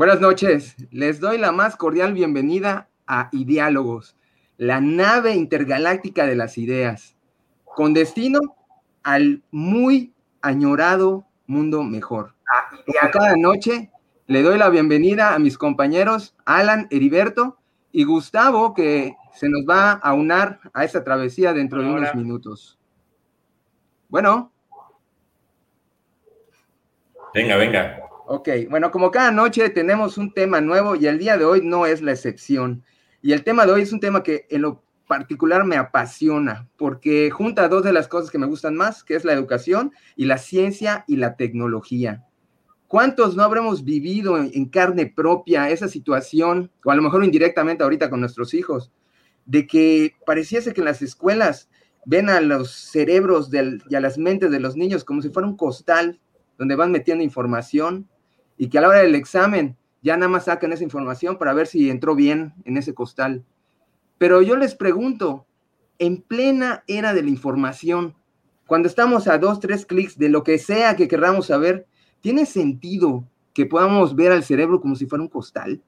Buenas noches, les doy la más cordial bienvenida a Ideálogos, la nave intergaláctica de las ideas, con destino al muy añorado mundo mejor. Como cada noche, le doy la bienvenida a mis compañeros Alan Heriberto y Gustavo, que se nos va a unar a esta travesía dentro de unos minutos. Bueno. Venga, venga. Ok, bueno, como cada noche tenemos un tema nuevo y el día de hoy no es la excepción. Y el tema de hoy es un tema que en lo particular me apasiona porque junta dos de las cosas que me gustan más, que es la educación y la ciencia y la tecnología. ¿Cuántos no habremos vivido en, carne propia esa situación, o a lo mejor indirectamente ahorita con nuestros hijos, de que pareciese que en las escuelas ven a los cerebros y a las mentes de los niños como si fuera un costal donde van metiendo información y que a la hora del examen ya nada más sacan esa información para ver si entró bien en ese costal. Pero yo les pregunto, en plena era de la información, cuando estamos a dos, tres clics de lo que sea que queramos saber, ¿Tiene sentido que podamos ver al cerebro como si fuera un costal?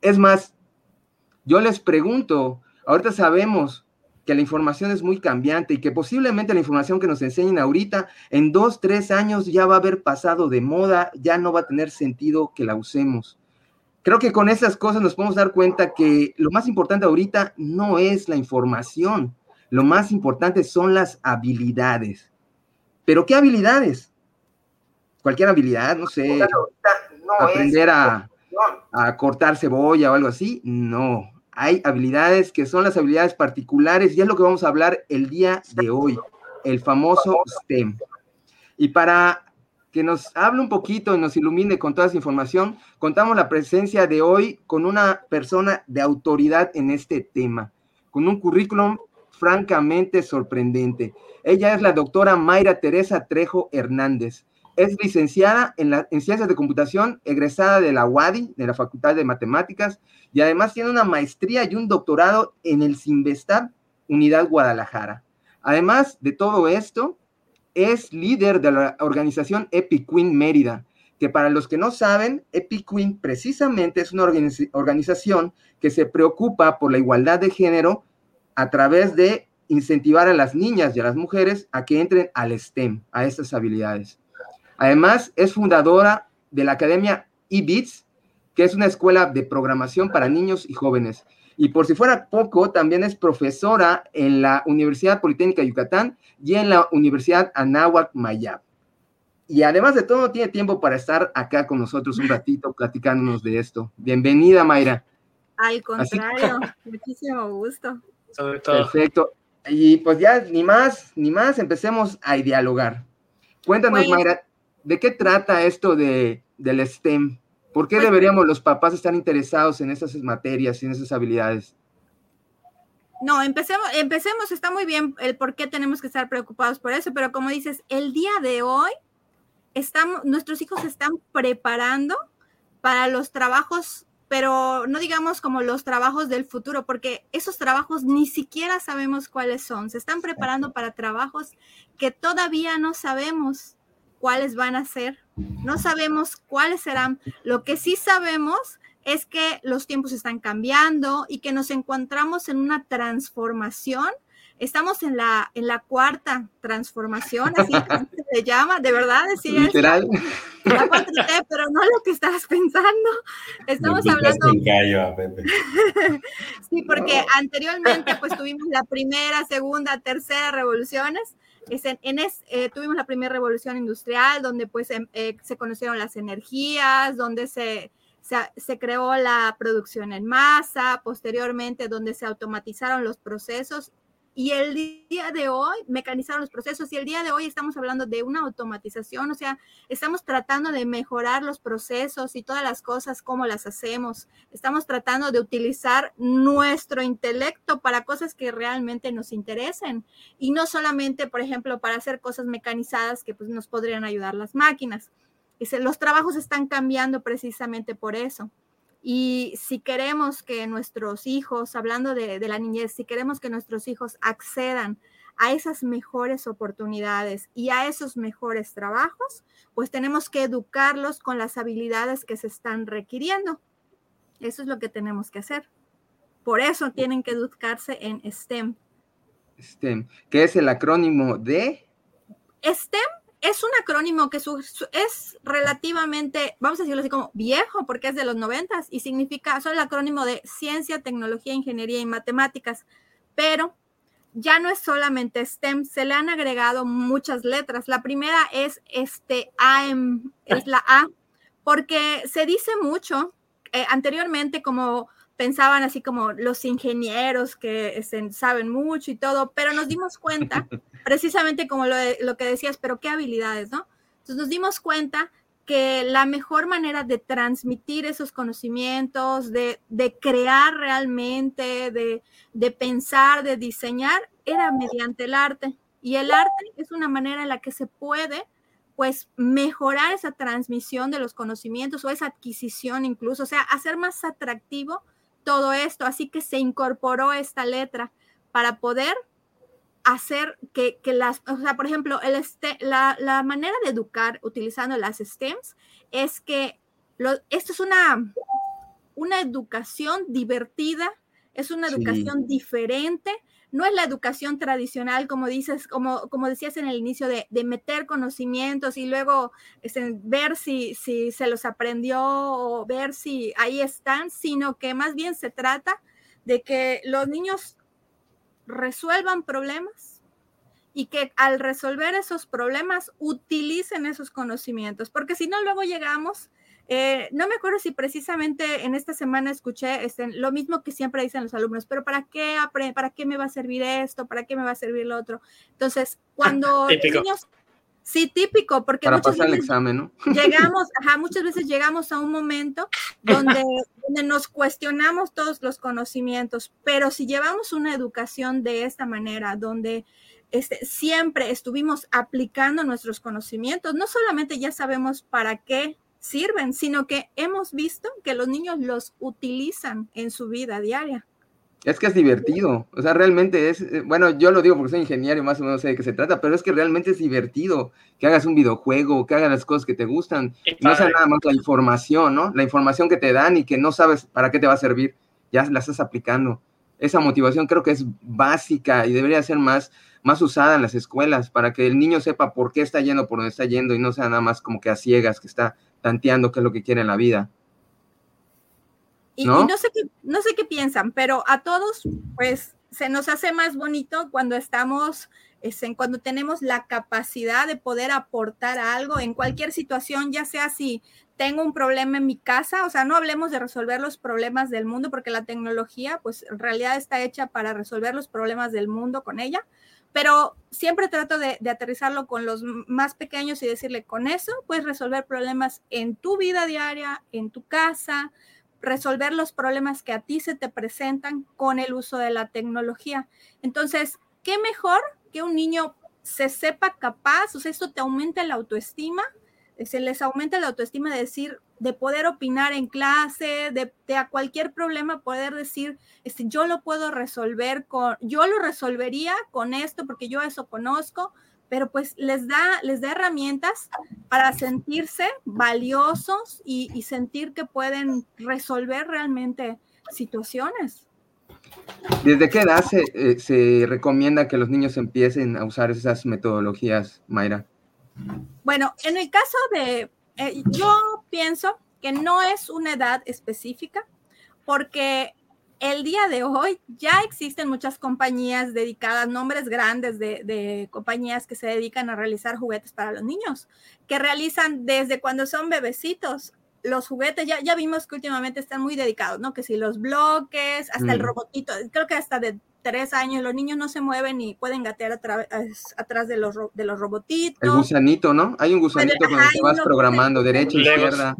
Es más, yo les pregunto, ahorita sabemos que la información es muy cambiante y que posiblemente la información que nos enseñen ahorita en dos, tres años ya va a haber pasado de moda, ya no va a tener sentido que la usemos. Creo que con esas cosas nos podemos dar cuenta que lo más importante ahorita no es la información, lo más importante son las habilidades. ¿Pero qué habilidades? cualquier habilidad, no sé, aprender a, cortar cebolla o algo así, no. Hay habilidades que son las habilidades particulares y es lo que vamos a hablar el día de hoy, el famoso STEM. Y para que nos hable un poquito y nos ilumine con toda esa información, contamos la presencia de hoy con una persona de autoridad en este tema, con un currículum francamente sorprendente. Ella es la doctora Mayra Teresa Trejo Hernández. Es licenciada en, Ciencias de Computación, egresada de la UADI, de la Facultad de Matemáticas, y además tiene una maestría y un doctorado en el Sinvestab, Unidad Guadalajara. Además de todo esto, es líder de la organización EpiQueen Mérida, que para los que no saben, EpiQueen precisamente es una organización que se preocupa por la igualdad de género a través de incentivar a las niñas y a las mujeres a que entren al STEM, a estas habilidades. Además, es fundadora de la Academia eBits, que es una escuela de programación para niños y jóvenes. Y por si fuera poco, también es profesora en la Universidad Politécnica de Yucatán y en la Universidad Anáhuac Mayab. Y además de todo, tiene tiempo para estar acá con nosotros un ratito platicándonos de esto. Bienvenida, Mayra. Al contrario, muchísimo gusto. Perfecto. Y pues ya, ni más, ni más, empecemos a dialogar. Cuéntanos, Mayra, ¿de qué trata esto de, del STEM? ¿Por qué pues deberíamos los papás estar interesados en esas materias y en esas habilidades? No, empecemos, empecemos, está muy bien el por qué tenemos que estar preocupados por eso, pero como dices, el día de hoy estamos, nuestros hijos se están preparando para los trabajos, pero no digamos como los trabajos del futuro, porque esos trabajos ni siquiera sabemos cuáles son. Se están preparando para trabajos que todavía no sabemos cuáles van a ser. No sabemos cuáles serán. Lo que sí sabemos es que los tiempos están cambiando y que nos encontramos en una transformación. Estamos en la, en la cuarta transformación, así se llama, de verdad, sí, Literal. la pero no lo que estabas pensando. Estamos hablando. sí, porque anteriormente pues tuvimos la primera, segunda, tercera revoluciones en, eh, tuvimos la primera revolución industrial, donde pues em, eh, se conocieron las energías, donde se, se, creó la producción en masa, posteriormente donde se automatizaron los procesos y el día de hoy mecanizaron los procesos y el día de hoy estamos hablando de una automatización, o sea, estamos tratando de mejorar los procesos y todas las cosas, cómo las hacemos. Estamos tratando de utilizar nuestro intelecto para cosas que realmente nos interesen y no solamente, por ejemplo, para hacer cosas mecanizadas que pues, nos podrían ayudar las máquinas. Los trabajos están cambiando precisamente por eso. Y si queremos que nuestros hijos, hablando de, la niñez, si queremos que nuestros hijos accedan a esas mejores oportunidades y a esos mejores trabajos, pues tenemos que educarlos con las habilidades que se están requiriendo. Eso es lo que tenemos que hacer. Por eso tienen que educarse en STEM. STEM, ¿qué es el acrónimo de? STEM es un acrónimo que es relativamente, vamos a decirlo así como viejo, porque es de los noventas y significa, son el acrónimo de ciencia, tecnología, ingeniería y matemáticas, pero ya no es solamente STEM, se le han agregado muchas letras. La primera es este AM, es la A, porque se dice mucho eh, anteriormente como pensaban así como los ingenieros que este, saben mucho y todo, pero nos dimos cuenta, precisamente como lo, que decías, pero qué habilidades, ¿no? Entonces nos dimos cuenta que la mejor manera de transmitir esos conocimientos, de, de crear realmente, de, de pensar, de diseñar, era mediante el arte. Y el arte es una manera en la que se puede pues mejorar esa transmisión de los conocimientos o esa adquisición incluso, o sea, hacer más atractivo todo esto. Así que se incorporó esta letra para poder hacer que, las, o sea, por ejemplo, el este, la, la, manera de educar utilizando las STEMs es que lo, esto es una, una educación divertida, es una educación diferente, no es la educación tradicional, como dices, como, como decías en el inicio, de, de meter conocimientos y luego este, ver si, si se los aprendió o ver si ahí están, sino que más bien se trata de que los niños resuelvan problemas y que al resolver esos problemas utilicen esos conocimientos, porque si no, luego llegamos eh, no me acuerdo si precisamente en esta semana escuché este, lo mismo que siempre dicen los alumnos, pero ¿para qué, ¿para qué me va a servir esto? ¿Para qué me va a servir lo otro? Entonces, cuando niños... Sí, típico, porque Para pasar el examen, ¿no? llegamos, ajá, muchas veces llegamos a un momento donde, donde nos cuestionamos todos los conocimientos, pero si llevamos una educación de esta manera, donde este, siempre estuvimos aplicando nuestros conocimientos, no solamente ya sabemos para qué sirven, sino que hemos visto que los niños los utilizan en su vida diaria. Es que es divertido, o sea, realmente es, eh, bueno, yo lo digo porque soy ingeniero y más o menos sé de qué se trata, pero es que realmente es divertido que hagas un videojuego, que hagas las cosas que te gustan, no sea nada más la información, ¿no? La información que te dan y que no sabes para qué te va a servir, ya la estás aplicando. Esa motivación creo que es básica y debería ser más, más usada en las escuelas para que el niño sepa por qué está yendo por donde está yendo y no sea nada más como que a ciegas que está tanteando qué es lo que quiere en la vida. Y ¿No? sé qué, no sé qué piensan, pero a todos, pues, se nos hace más bonito cuando estamos, es, en, cuando tenemos la capacidad de poder aportar algo en cualquier situación, ya sea si tengo un problema en mi casa, o sea, no hablemos de resolver los problemas del mundo, porque la tecnología, pues, en realidad está hecha para resolver los problemas del mundo con ella, pero siempre trato de, aterrizarlo con los más pequeños y decirle, con eso puedes resolver problemas en tu vida diaria, en tu casa, resolver los problemas que a ti se te presentan con el uso de la tecnología. Entonces, ¿qué mejor que un niño se sepa capaz? O sea, esto te aumenta la autoestima, se les aumenta la autoestima de decir, de poder opinar en clase, de, a cualquier problema poder decir, este, yo lo puedo resolver con, yo lo resolvería con esto porque yo eso conozco, pero pues les da, les da herramientas para sentirse valiosos y, sentir que pueden resolver realmente situaciones. ¿Desde qué edad se, eh, se recomienda que los niños empiecen a usar esas metodologías, Mayra? Bueno, en el caso de, eh, yo pienso que no es una edad específica, porque el día de hoy ya existen muchas compañías dedicadas, nombres grandes de, compañías que se dedican a realizar juguetes para los niños, que realizan desde cuando son bebecitos. Los juguetes, ya, ya vimos que últimamente están muy dedicados, ¿no? Que si los bloques, hasta el mm. robotito, creo que hasta de tres años, los niños no se mueven y pueden gatear atrás de los, de los robotitos. El gusanito, ¿no? Hay un gusanito con el que vas programando, derecha, izquierda.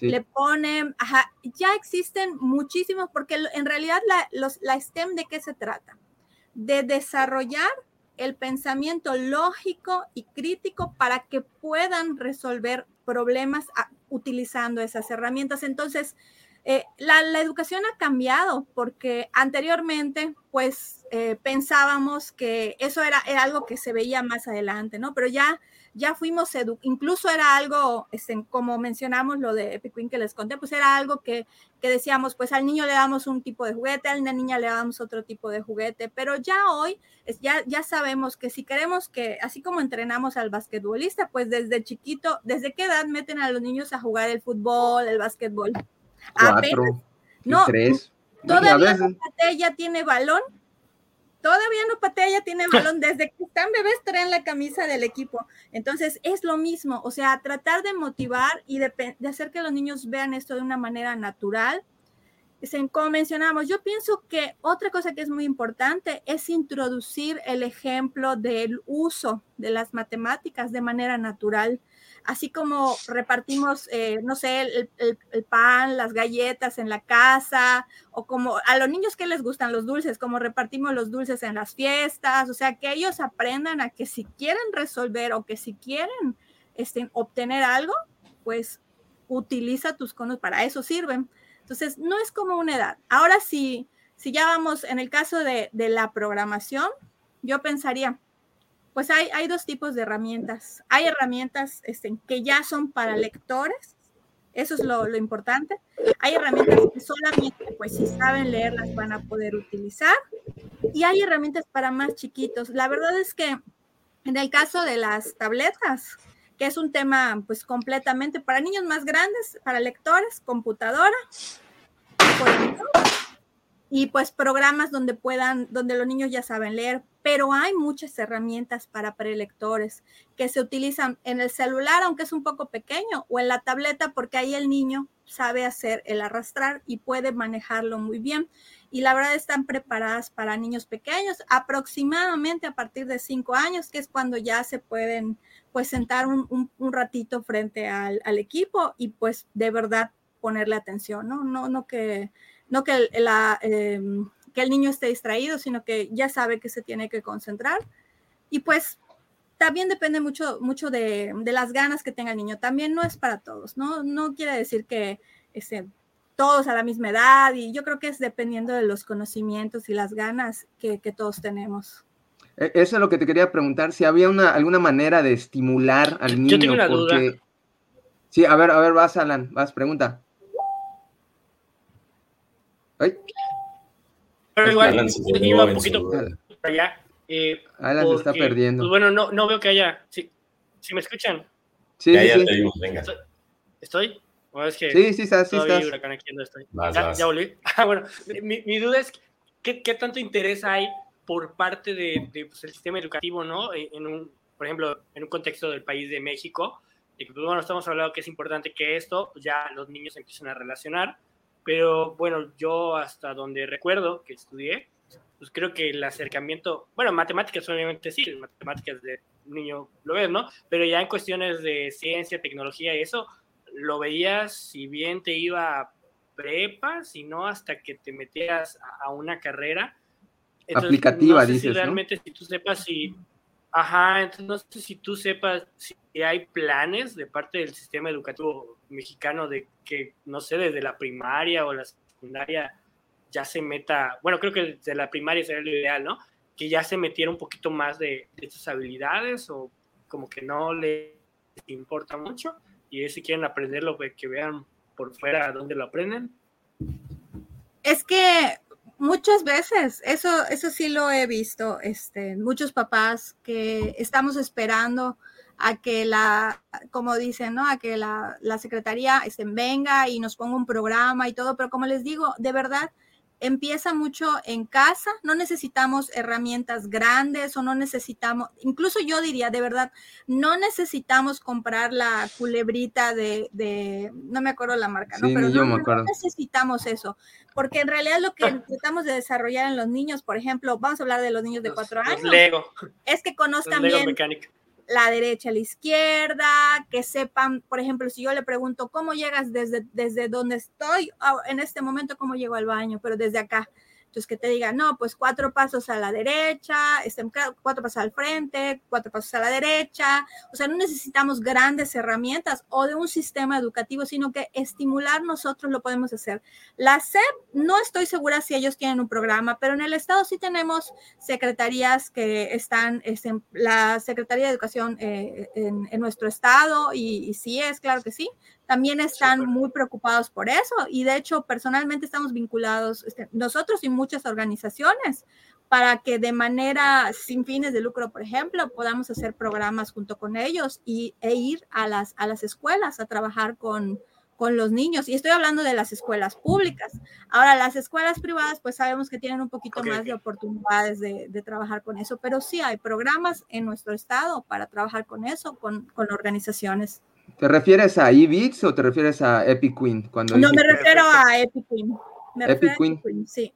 Le ponen, ajá, ya existen muchísimos, porque en realidad la, los, la STEM de qué se trata? De desarrollar el pensamiento lógico y crítico para que puedan resolver problemas utilizando esas herramientas. Entonces, eh, la, la, educación ha cambiado porque anteriormente, pues, eh, pensábamos que eso era, era, algo que se veía más adelante, ¿no? Pero ya, ya fuimos, incluso era algo, este, como mencionamos lo de Epic Queen que les conté, pues era algo que, que decíamos, pues al niño le damos un tipo de juguete, a la niña le damos otro tipo de juguete, pero ya hoy es, ya, ya sabemos que si queremos que, así como entrenamos al basquetbolista, pues desde chiquito, ¿desde qué edad meten a los niños a jugar el fútbol, el basquetbol? Cuatro, no, tres. Todavía patea, tiene balón. Todavía no patea, ya tiene balón. Desde que están bebés traen la camisa del equipo. Entonces es lo mismo. O sea, tratar de motivar y de, de hacer que los niños vean esto de una manera natural. Como mencionamos, yo pienso que otra cosa que es muy importante es introducir el ejemplo del uso de las matemáticas de manera natural así como repartimos, eh, no sé, el, pan, las galletas en la casa, o como a los niños que les gustan los dulces, como repartimos los dulces en las fiestas, o sea, que ellos aprendan a que si quieren resolver o que si quieren este, obtener algo, pues utiliza tus conos, para eso sirven. Entonces, no es como una edad. Ahora sí, si ya vamos en el caso de, de la programación, yo pensaría, pues hay, hay dos tipos de herramientas. Hay herramientas este, que ya son para lectores, eso es lo, lo, importante. Hay herramientas que solamente, pues si saben leer, las van a poder utilizar. Y hay herramientas para más chiquitos. La verdad es que en el caso de las tabletas, que es un tema pues completamente para niños más grandes, para lectores, computadora, y pues programas donde puedan, donde los niños ya saben leer, pero hay muchas herramientas para prelectores que se utilizan en el celular, aunque es un poco pequeño, o en la tableta, porque ahí el niño sabe hacer el arrastrar y puede manejarlo muy bien. Y la verdad están preparadas para niños pequeños, aproximadamente a partir de cinco años, que es cuando ya se pueden pues sentar un, un, ratito frente al, al, equipo y pues de verdad ponerle atención, ¿no? No, no que, no que la... Eh, que el niño esté distraído, sino que ya sabe que se tiene que concentrar. Y pues también depende mucho, mucho de, de, las ganas que tenga el niño. También no es para todos, ¿no? No quiere decir que este, todos a la misma edad y yo creo que es dependiendo de los conocimientos y las ganas que, que todos tenemos. E, eso es lo que te quería preguntar, si había una, alguna manera de estimular al niño. Yo tengo una duda. Sí, a ver, a ver, vas, Alan, vas, pregunta. ¿Ay? Pero igual, iba un poquito para allá. Eh, Alan se está perdiendo. Pues bueno, no, no veo que haya. ¿Sí, ¿Sí me escuchan? Sí, ya, ya sí. te vimos, venga. ¿Estoy? ¿O es que sí, sí, estás, sí estás. Huracán aquí estoy. Vas, ya, vas. ya, volví. Ah, bueno, mi, mi, duda es, ¿qué, ¿qué, tanto interés hay por parte del de, pues, sistema educativo, ¿no? En un, por ejemplo, en un contexto del país de México, y pues bueno, estamos hablando que es importante que esto, pues, ya los niños empiecen a relacionar, pero bueno, yo hasta donde recuerdo que estudié, pues creo que el acercamiento, bueno, matemáticas obviamente sí, matemáticas de niño lo ves, ¿no? Pero ya en cuestiones de ciencia, tecnología y eso, lo veías si bien te iba a prepa, si no hasta que te metías a, una carrera. Entonces, Aplicativa, no sé dices, si realmente ¿no? si tú sepas si, ajá, entonces no sé si tú sepas si hay planes de parte del sistema educativo mexicano de que, no sé, desde la primaria o la secundaria ya se meta, bueno, creo que desde la primaria sería lo ideal, ¿no? Que ya se metiera un poquito más de, de estas habilidades o como que no les importa mucho y si quieren aprenderlo, que vean por fuera dónde lo aprenden. Es que muchas veces, eso, eso sí lo he visto, este, muchos papás que estamos esperando a que la, como dicen, ¿no? A que la, la secretaría este, venga y nos ponga un programa y todo, pero como les digo, de verdad, empieza mucho en casa, no necesitamos herramientas grandes o no necesitamos, incluso yo diría de verdad, no necesitamos comprar la culebrita de, de no me acuerdo la marca, ¿no? Sí, Pero yo no, me acuerdo. no, necesitamos eso, porque en realidad lo que tratamos de desarrollar en los niños, por ejemplo, vamos a hablar de los niños de cuatro años, los Lego. es que conozcan Lego bien mecánica la derecha la izquierda, que sepan, por ejemplo, si yo le pregunto cómo llegas desde, desde donde estoy, en este momento cómo llego al baño, pero desde acá, Entonces, que te diga, no, pues cuatro pasos a la derecha, este, cuatro pasos al frente, cuatro pasos a la derecha. O sea, no necesitamos grandes herramientas o de un sistema educativo, sino que estimular nosotros lo podemos hacer. La SEP, no estoy segura si ellos tienen un programa, pero en el Estado sí tenemos secretarías que están, este, la Secretaría de Educación eh, en, nuestro Estado, y, y sí es, claro que sí también están muy preocupados por eso y de hecho personalmente estamos vinculados este, nosotros y muchas organizaciones para que de manera sin fines de lucro, por ejemplo, podamos hacer programas junto con ellos y, e ir a las, a las escuelas a trabajar con, con los niños. Y estoy hablando de las escuelas públicas. Ahora, las escuelas privadas, pues sabemos que tienen un poquito más de oportunidades de, de, trabajar con eso, pero sí hay programas en nuestro estado para trabajar con eso, con, con organizaciones. ¿Te refieres a EBITS o te refieres a Epic Queen? Cuando no, me refiero a Epic Queen. Epic Queen. Sí.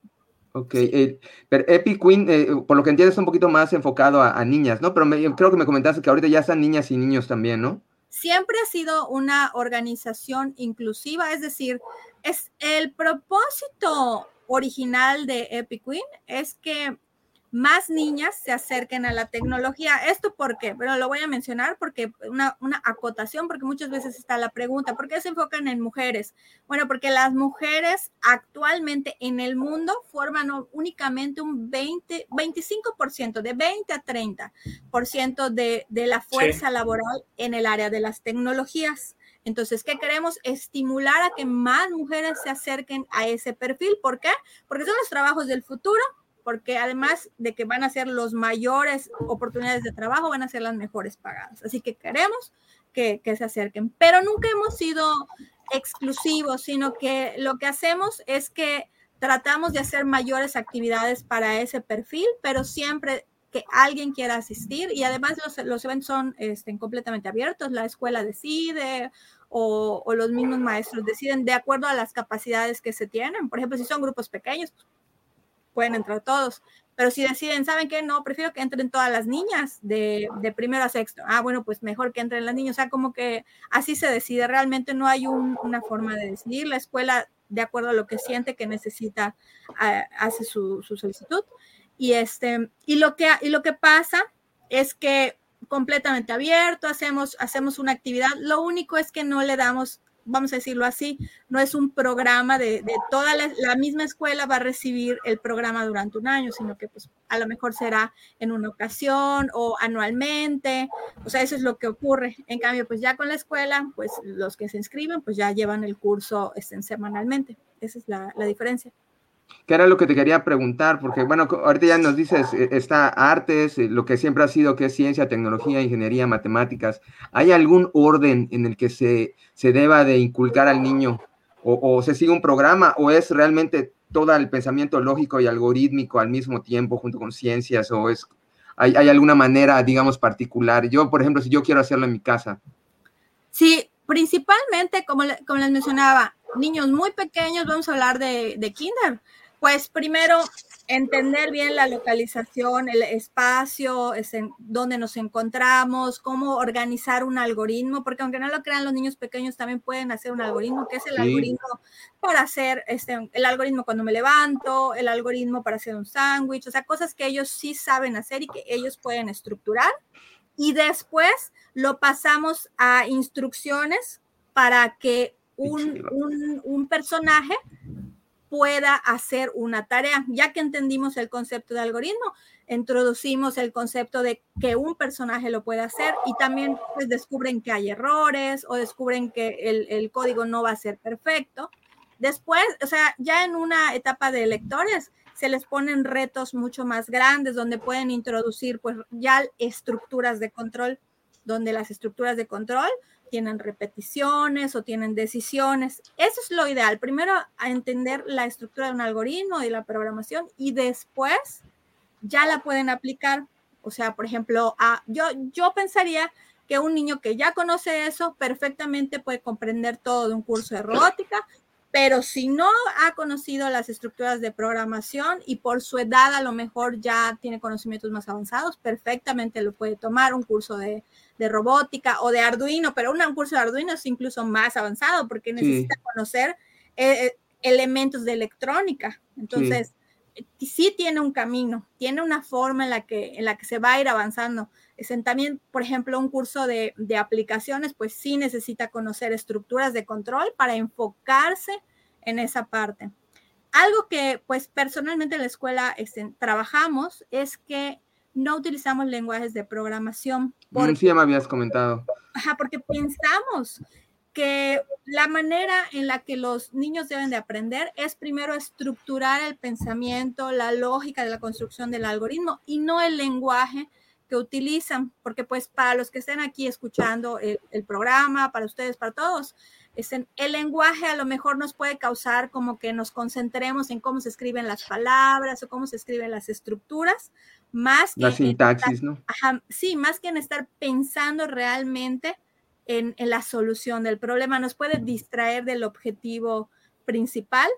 Ok, eh, pero Epic Queen, eh, por lo que entiendo, es un poquito más enfocado a, niñas, ¿no? Pero creo que me comentaste que ahorita ya están niñas y niños también, ¿no? Siempre ha sido una organización inclusiva, es decir, es el propósito original de Epic Queen es que más niñas se acerquen a la tecnología. ¿Esto por qué? Pero lo voy a mencionar porque una, una, acotación, porque muchas veces está la pregunta, ¿por qué se enfocan en mujeres? Bueno, porque las mujeres actualmente en el mundo forman únicamente un 20, 25%, de 20 a 30% de, de la fuerza laboral en el área de las tecnologías. Entonces, ¿qué queremos? Estimular a que más mujeres se acerquen a ese perfil. ¿Por qué? Porque son los trabajos del futuro, porque además de que van a ser los mayores oportunidades de trabajo, van a ser las mejores pagadas. Así que queremos que, se acerquen, pero nunca hemos sido exclusivos, sino que lo que hacemos es que tratamos de hacer mayores actividades para ese perfil, pero siempre que alguien quiera asistir y además los, eventos son este, completamente abiertos, la escuela decide o, o, los mismos maestros deciden de acuerdo a las capacidades que se tienen. Por ejemplo, si son grupos pequeños, pueden entrar todos. Pero si deciden, ¿saben qué? No, prefiero que entren todas las niñas de, de primero a sexto. Ah, bueno, pues mejor que entren las niñas. O sea, como que así se decide. Realmente no hay una forma de decidir. La escuela, de acuerdo a lo que siente que necesita, hace su, su, solicitud. Y, este, y, lo que, y lo que pasa es que completamente abierto, hacemos, hacemos una actividad. Lo único es que no le damos vamos a decirlo así, no es un programa de, toda la, misma escuela va a recibir el programa durante un año, sino que pues a lo mejor será en una ocasión o anualmente, o sea, eso es lo que ocurre. En cambio, pues ya con la escuela, pues los que se inscriben, pues ya llevan el curso este, semanalmente. Esa es la diferencia que era lo que te quería preguntar, porque bueno, ahorita ya nos dices, eh, está artes, eh, lo que siempre ha sido que es ciencia, tecnología, ingeniería, matemáticas. ¿Hay algún orden en el que se, se deba de inculcar al niño? O, se sigue un programa? ¿O es realmente todo el pensamiento lógico y algorítmico al mismo tiempo junto con ciencias? ¿O es, hay, hay alguna manera, digamos, particular? Yo, por ejemplo, si yo quiero hacerlo en mi casa. Sí, principalmente, como, como les mencionaba, niños muy pequeños, vamos a hablar de, de kinder pues primero, entender bien la localización, el espacio, es en donde nos encontramos, cómo organizar un algoritmo, porque aunque no lo crean los niños pequeños también pueden hacer un algoritmo, que es el algoritmo para hacer, este, el algoritmo cuando me levanto, el algoritmo para hacer un sándwich, o sea, cosas que ellos sí saben hacer y que ellos pueden estructurar. Y después lo pasamos a instrucciones para que un, un, un personaje pueda hacer una tarea. Ya que entendimos el concepto de algoritmo, introducimos el concepto de que un personaje lo puede hacer y también pues descubren que hay errores o descubren que el, el código no va a ser perfecto. Después, o sea, ya en una etapa de lectores, se les ponen retos mucho más grandes donde pueden introducir pues ya estructuras de control, donde las estructuras de control tienen repeticiones o tienen decisiones. Eso es lo ideal. Primero a entender la estructura de un algoritmo y la programación y después ya la pueden aplicar. O sea, por ejemplo, a, yo, yo pensaría que un niño que ya conoce eso perfectamente puede comprender todo de un curso de robótica, pero si no ha conocido las estructuras de programación y por su edad a lo mejor ya tiene conocimientos más avanzados, perfectamente lo puede tomar un curso de, de robótica o de Arduino, pero un curso de Arduino es incluso más avanzado porque necesita conocer eh, eh, elementos de electrónica. Entonces, sí tiene un camino, tiene una forma en la que, en la que se va a ir avanzando. También, por ejemplo, un curso de, de, aplicaciones, pues sí necesita conocer estructuras de control para enfocarse en esa parte. Algo que, pues personalmente en la escuela este, trabajamos es que no utilizamos lenguajes de programación. Porque, sí, ya me habías comentado. Ajá, porque pensamos que la manera en la que los niños deben de aprender es primero estructurar el pensamiento, la lógica de la construcción del algoritmo y no el lenguaje que utilizan, porque pues para los que estén aquí escuchando el, el programa, para ustedes, para todos, es en, el lenguaje a lo mejor nos puede causar como que nos concentremos en cómo se escriben las palabras o cómo se escriben las estructuras, más que... La sintaxis, ¿no? Ajá, sí, más que en estar pensando realmente en, en, la solución del problema, nos puede distraer del objetivo principal,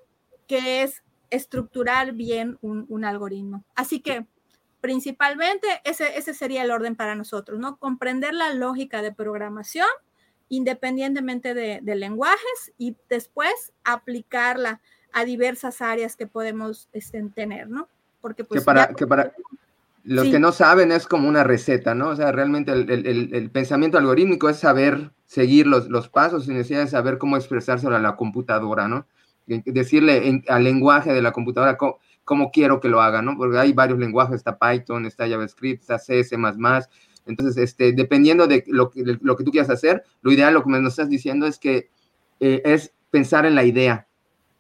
que es estructurar bien un, un algoritmo. Así que principalmente ese, ese sería el orden para nosotros, ¿no? Comprender la lógica de programación independientemente de, de lenguajes y después aplicarla a diversas áreas que podemos este, tener, ¿no? Porque pues... Que para, que para los que no saben es como una receta, ¿no? O sea, realmente el, el, el pensamiento algorítmico es saber seguir los, los pasos sin necesidad de saber cómo expresárselo a la computadora, ¿no? Decirle en, al lenguaje de la computadora cómo, cómo, quiero que lo haga, ¿no? Porque hay varios lenguajes, está Python, está JavaScript, está C, C++, entonces, este, dependiendo de lo, que, lo que tú quieras hacer, lo ideal, lo que nos estás diciendo es que eh, es pensar en la idea,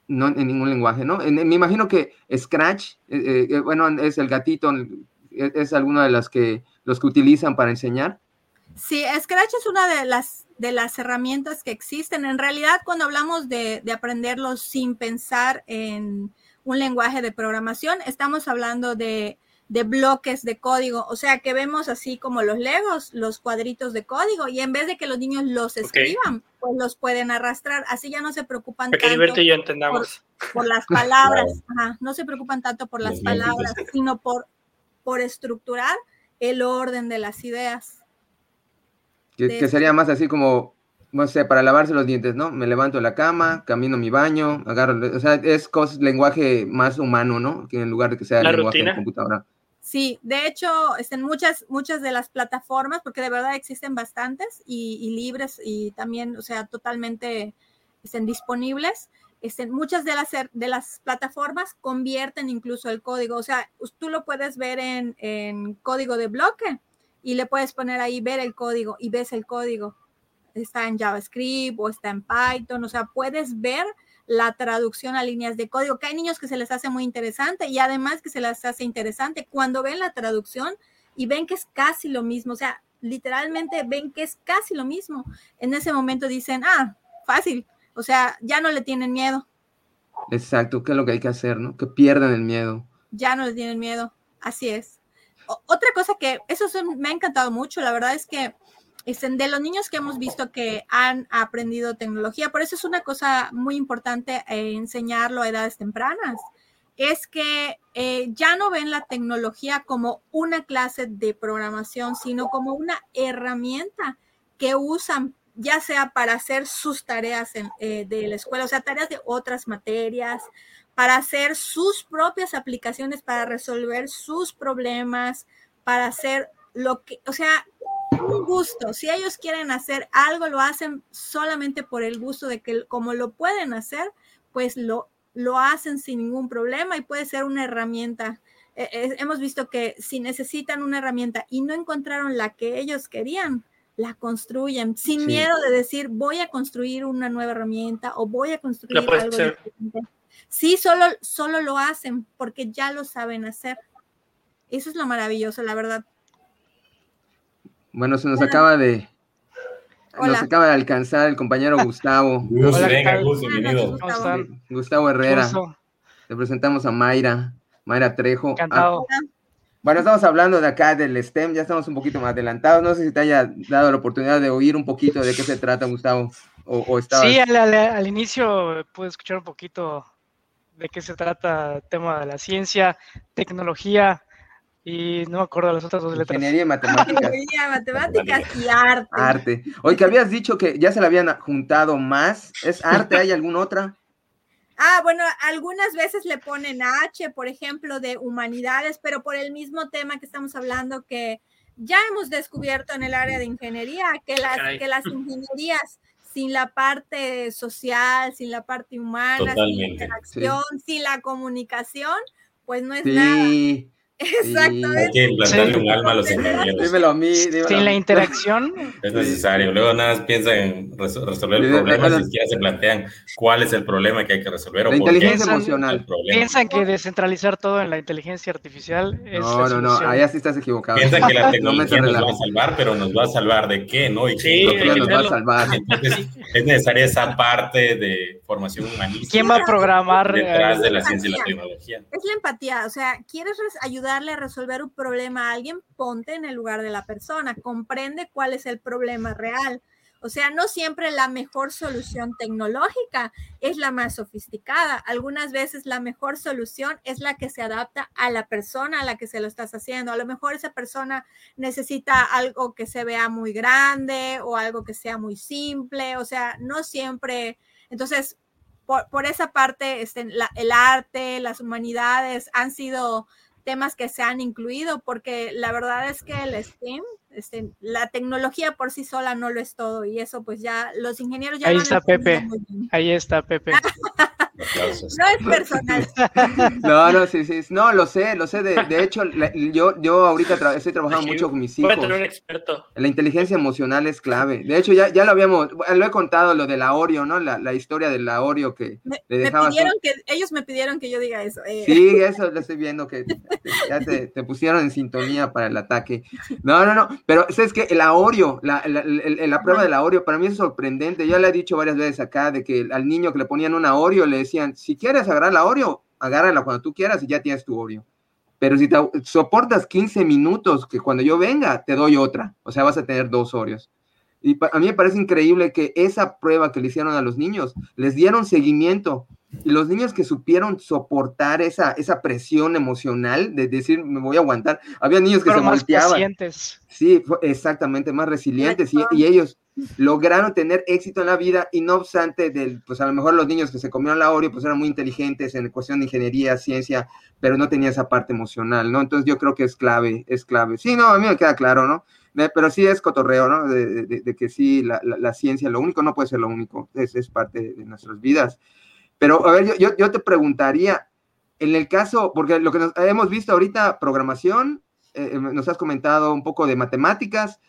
no en ningún lenguaje, ¿no? me imagino que Scratch, eh, eh, bueno, es el gatito, es, es alguno de las que los que utilizan para enseñar. Sí, Scratch es una de las, de las herramientas que existen. En realidad, cuando hablamos de aprenderlo sin pensar en un lenguaje de programación, estamos hablando de de bloques de código, o sea que vemos así como los legos, los cuadritos de código, y en vez de que los niños los escriban, pues los pueden arrastrar, así ya no se preocupan tanto y entendamos. Por, las palabras, no se preocupan tanto por las palabras, sino por, por estructurar el orden de las ideas. Que, sería más así como, no sé, para lavarse los dientes, ¿no? Me levanto de la cama, camino mi baño, agarro, o sea, es lenguaje más humano, ¿no? Que en lugar de que sea lenguaje de computadora. Sí, de hecho, están muchas, muchas de las plataformas, porque de verdad existen bastantes y, libres y también, o sea, totalmente estén disponibles. Estén, muchas de las, de las plataformas convierten incluso el código, o sea, tú lo puedes ver en, en código de bloque y le puedes poner ahí ver el código y ves el código. Está en JavaScript o está en Python, o sea, puedes ver la traducción a líneas de código, que hay niños que se les hace muy interesante y además que se les hace interesante cuando ven la traducción y ven que es casi lo mismo, o sea, literalmente ven que es casi lo mismo. En ese momento dicen, ah, fácil, o sea, ya no le tienen miedo. Exacto, ¿qué es lo que hay que hacer, no? Que pierdan el miedo. Ya no le tienen miedo, así es. otra cosa que, eso me ha encantado mucho, la verdad es que de los niños que hemos visto que han aprendido tecnología, por eso es una cosa muy importante eh, enseñarlo a edades tempranas, es que eh, ya no ven la tecnología como una clase de programación, sino como una herramienta que usan ya sea para hacer sus tareas eh, de la escuela, o sea, tareas de otras materias, para hacer sus propias aplicaciones, para resolver sus problemas, para hacer lo que, o sea, un gusto. Si ellos quieren hacer algo, lo hacen solamente por el gusto de que como lo pueden hacer, pues lo, lo hacen sin ningún problema y puede ser una herramienta. Eh, hemos visto que si necesitan una herramienta y no encontraron la que ellos querían, la construyen sin miedo de decir voy a construir una nueva herramienta o voy a construir algo diferente. Sí, solo, solo lo hacen porque ya lo saben hacer. Eso es lo maravilloso, la verdad. Bueno, se nos acaba de. Nos acaba de alcanzar el compañero Gustavo. venga, bienvenido. Gustavo Herrera. Le presentamos a Mayra, Mayra Trejo. Encantado. Ah, bueno, estamos hablando de acá del STEM, ya estamos un poquito más adelantados. No sé si te haya dado la oportunidad de oír un poquito de qué se trata, Gustavo. O, Sí, al, al, inicio pude escuchar un poquito de qué se trata el tema de la ciencia, tecnología, y no me acuerdo las otras dos letras. Ingeniería y matemáticas. Ingeniería, matemáticas y arte. Arte. Oye, que habías dicho que ya se la habían juntado más. ¿Es arte? ¿Hay alguna otra? Ah, bueno, algunas veces le ponen H, por ejemplo, de humanidades, pero por el mismo tema que estamos hablando que ya hemos descubierto en el área de ingeniería, que las, que las ingenierías sin la parte social, sin la parte humana, sin la interacción, sin la comunicación, pues no es nada. Exactamente. Hay que implantarle un alma a los ingenieros. Dímelo a mí. Sin la interacción. Es necesario. Luego nada más piensan en resolver el problema, ni siquiera se plantean cuál es el problema que hay que resolver. La inteligencia emocional. Piensan que descentralizar todo en la inteligencia artificial es. No, no, no, allá sí estás equivocado. Piensan que la tecnología nos va a salvar, pero nos va a salvar de qué, ¿no? Y sí, qué nos va a salvar. Entonces, es necesaria esa parte de formación humanista. ¿Quién va a programar detrás de la ciencia y la tecnología? Es la empatía, o sea, quieres ayudarle a resolver un problema a alguien, ponte en el lugar de la persona, comprende cuál es el problema real. O sea, no siempre la mejor solución tecnológica es la más sofisticada. Algunas veces la mejor solución es la que se adapta a la persona a la que se lo estás haciendo. A lo mejor esa persona necesita algo que se vea muy grande o algo que sea muy simple. O sea, no siempre. Entonces, por, esa parte, este, el arte, las humanidades han sido temas que se han incluido, porque la verdad es que el STEM, este, la tecnología por sí sola no lo es todo, y eso pues ya los ingenieros ya... Ahí está Pepe, ahí está Pepe. No es personal. No, no, sí, sí. No, lo sé, lo sé. De, de hecho, yo, yo ahorita estoy trabajando mucho con mis hijos. Voy a tener un experto. La inteligencia emocional es clave. De hecho, ya, ya lo habíamos, lo he contado, lo de la Oreo, ¿no? La, la historia de la Oreo que me, le dejaba. pidieron que, ellos me pidieron que yo diga eso. Eh. Sí, eso lo estoy viendo, que ya te, te, pusieron en sintonía para el ataque. No, no, no. Pero es que la Oreo, la, la, la, la prueba de la Oreo, para mí es sorprendente. Yo le he dicho varias veces acá de que al niño que le ponían una Oreo le decían, si quieres agarrar la Oreo, agárrala cuando tú quieras y ya tienes tu Oreo. Pero si te soportas 15 minutos, que cuando yo venga te doy otra, o sea, vas a tener dos Oreos. Y a mí me parece increíble que esa prueba que le hicieron a los niños, les dieron seguimiento. Y los niños que supieron soportar esa, esa presión emocional de decir, me voy a aguantar. Había niños que se más volteaban. Sí, exactamente, más resilientes. Y, y, ellos lograron tener éxito en la vida y no obstante, del, pues a lo mejor los niños que se comieron la Oreo, pues eran muy inteligentes en cuestión de ingeniería, ciencia, pero no tenía esa parte emocional, ¿no? Entonces yo creo que es clave, es clave. Sí, no, a mí me queda claro, ¿no? Pero sí es cotorreo, ¿no? De, que sí, la, la, la, ciencia, lo único no puede ser lo único, es, es parte de nuestras vidas. Pero, a ver, yo, yo, te preguntaría, en el caso, porque lo que hemos visto ahorita, programación, eh, nos has comentado un poco de matemáticas,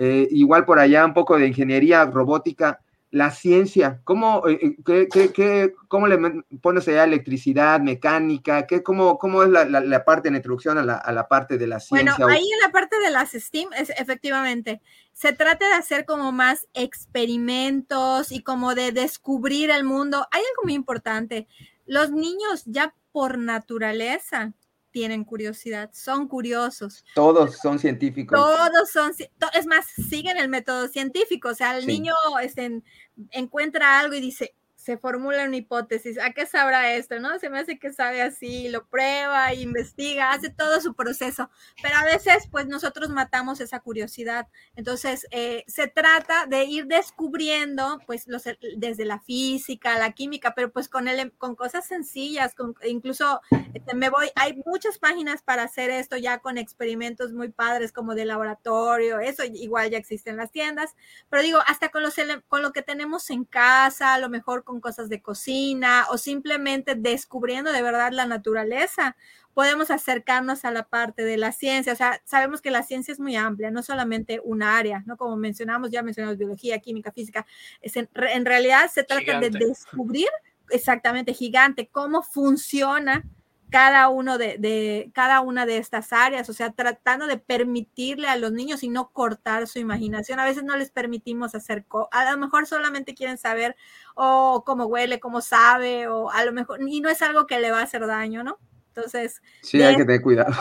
eh, igual por allá un poco de ingeniería robótica, la ciencia, ¿cómo, eh, qué, qué, qué, cómo le pones allá electricidad, mecánica? ¿qué, cómo, ¿Cómo es la, la, la parte en introducción a la, a la, parte de la ciencia? Bueno, ahí en la parte de las STEAM, es, efectivamente, se trata de hacer como más experimentos y como de descubrir el mundo. Hay algo muy importante, los niños ya por naturaleza tienen curiosidad, son curiosos. Todos son científicos. Todos son, es más, siguen el método científico, o sea, el sí. niño este, encuentra algo y dice, se formula una hipótesis, ¿a qué sabrá esto? ¿No? Se me hace que sabe así, lo prueba, investiga, hace todo su proceso, pero a veces pues nosotros matamos esa curiosidad. Entonces, eh, se trata de ir descubriendo pues los, desde la física, la química, pero pues con, el, con cosas sencillas, con, incluso este, me voy, hay muchas páginas para hacer esto ya con experimentos muy padres como de laboratorio, eso igual ya existe en las tiendas, pero digo, hasta con, los, con lo que tenemos en casa, a lo mejor con cosas de cocina o simplemente descubriendo de verdad la naturaleza, podemos acercarnos a la parte de la ciencia. O sea, sabemos que la ciencia es muy amplia, no solamente una área, ¿no? Como mencionamos, ya mencionamos biología, química, física. Es en, en realidad se trata gigante. de descubrir exactamente gigante cómo funciona cada uno de, de, cada una de estas áreas, o sea, tratando de permitirle a los niños y no cortar su imaginación. A veces no les permitimos hacer, a lo mejor solamente quieren saber o oh, cómo huele, cómo sabe, o a lo mejor, y no es algo que le va a hacer daño, ¿no? Entonces. Sí, hay que tener cuidado.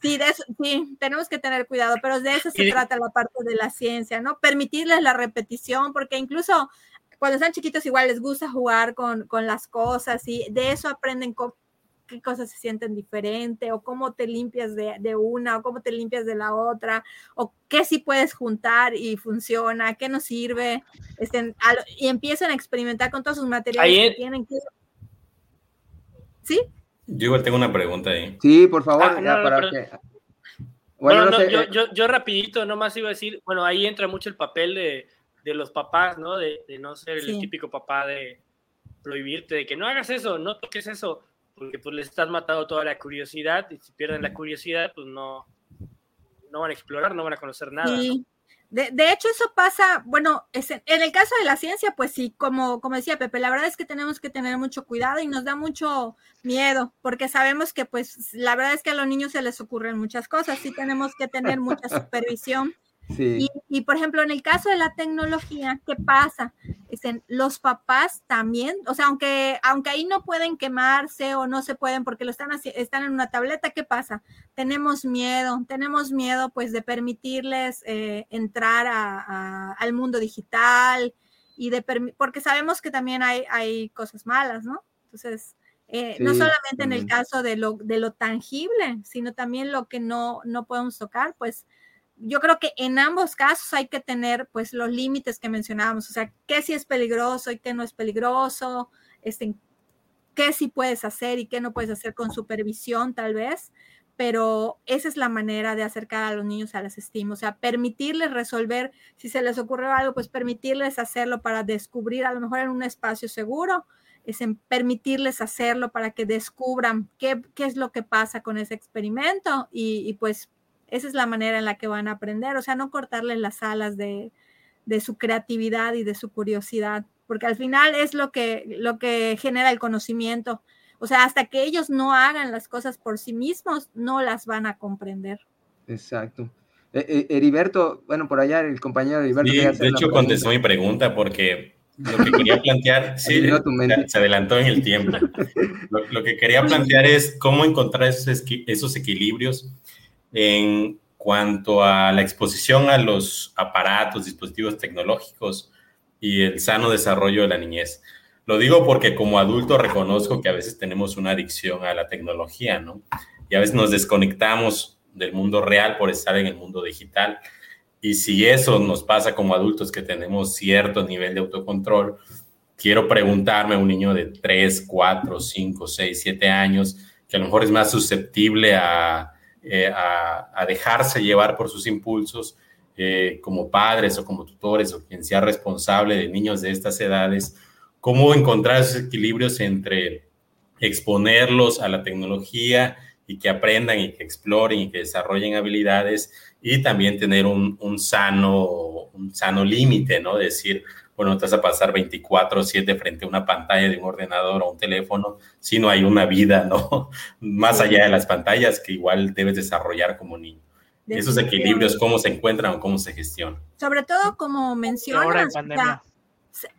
Sí, de eso, sí, tenemos que tener cuidado, pero de eso se trata la parte de la ciencia, ¿no? Permitirles la repetición, porque incluso cuando están chiquitos igual les gusta jugar con, con las cosas y de eso aprenden qué cosas se sienten diferente, o cómo te limpias de, de, una, o cómo te limpias de la otra, o qué sí puedes juntar y funciona, qué nos sirve, y empiezan a experimentar con todos sus materiales ahí, que tienen. Que... ¿Sí? Yo igual tengo una pregunta ahí. Sí, por favor, ah, para que... Bueno, no, yo, eh, yo, yo, rapidito nomás iba a decir, bueno, ahí entra mucho el papel de, de los papás, ¿no? De, de no ser el típico papá de prohibirte, de que no hagas eso, no toques eso, porque pues les estás matando toda la curiosidad y si pierden la curiosidad, pues no, no van a explorar, no van a conocer nada. Sí. De, de, hecho, eso pasa, bueno, es en, el caso de la ciencia, pues sí, como, como decía Pepe, la verdad es que tenemos que tener mucho cuidado y nos da mucho miedo, porque sabemos que pues la verdad es que a los niños se les ocurren muchas cosas, sí tenemos que tener mucha supervisión y, por ejemplo, en el caso de la tecnología, ¿qué pasa? Dicen, los papás también, o sea, aunque, aunque ahí no pueden quemarse o no se pueden porque lo están, están en una tableta, ¿qué pasa? Tenemos miedo, tenemos miedo pues de permitirles eh, entrar al mundo digital y de porque sabemos que también hay, hay cosas malas, ¿no? Entonces, eh, no solamente en el caso de lo, de lo tangible, sino también lo que no, no podemos tocar, pues yo creo que en ambos casos hay que tener pues los límites que mencionábamos, o sea, qué sí es peligroso y qué no es peligroso, este, qué sí puedes hacer y qué no puedes hacer con supervisión tal vez, pero esa es la manera de acercar a los niños a las STEAM, o sea, permitirles resolver, si se les ocurre algo, pues permitirles hacerlo para descubrir, a lo mejor en un espacio seguro, es en permitirles hacerlo para que descubran qué, qué es lo que pasa con ese experimento y pues esa es la manera en la que van a aprender, o sea, no cortarles las alas de, su creatividad y de su curiosidad, porque al final es lo que, lo que genera el conocimiento. O sea, hasta que ellos no hagan las cosas por sí mismos, no las van a comprender. Exacto. Eh, eh, Heriberto, bueno, por allá el compañero Heriberto. Sí, de hecho contestó mi pregunta porque lo que quería plantear, sí, se adelantó en el tiempo. Lo, que quería plantear es cómo encontrar esos, esos equilibrios en cuanto a la exposición a los aparatos, dispositivos tecnológicos y el sano desarrollo de la niñez. Lo digo porque como adulto reconozco que a veces tenemos una adicción a la tecnología, ¿no? Y a veces nos desconectamos del mundo real por estar en el mundo digital. Y si eso nos pasa como adultos que tenemos cierto nivel de autocontrol, quiero preguntarme a un niño de 3, 4, 5, 6, 7 años, que a lo mejor es más susceptible a, eh, a, dejarse llevar por sus impulsos eh, como padres o como tutores o quien sea responsable de niños de estas edades, cómo encontrar esos equilibrios entre exponerlos a la tecnología y que aprendan y que exploren y que desarrollen habilidades y también tener un, sano, un sano límite, ¿no? Decir, bueno, te vas a pasar 24/7 frente a una pantalla de un ordenador o un teléfono, si no hay una vida, ¿no? Más allá de las pantallas que igual debes desarrollar como niño. Esos equilibrios, cómo se encuentran o cómo se gestionan. Sobre todo, como mencionas. Ahora en pandemia.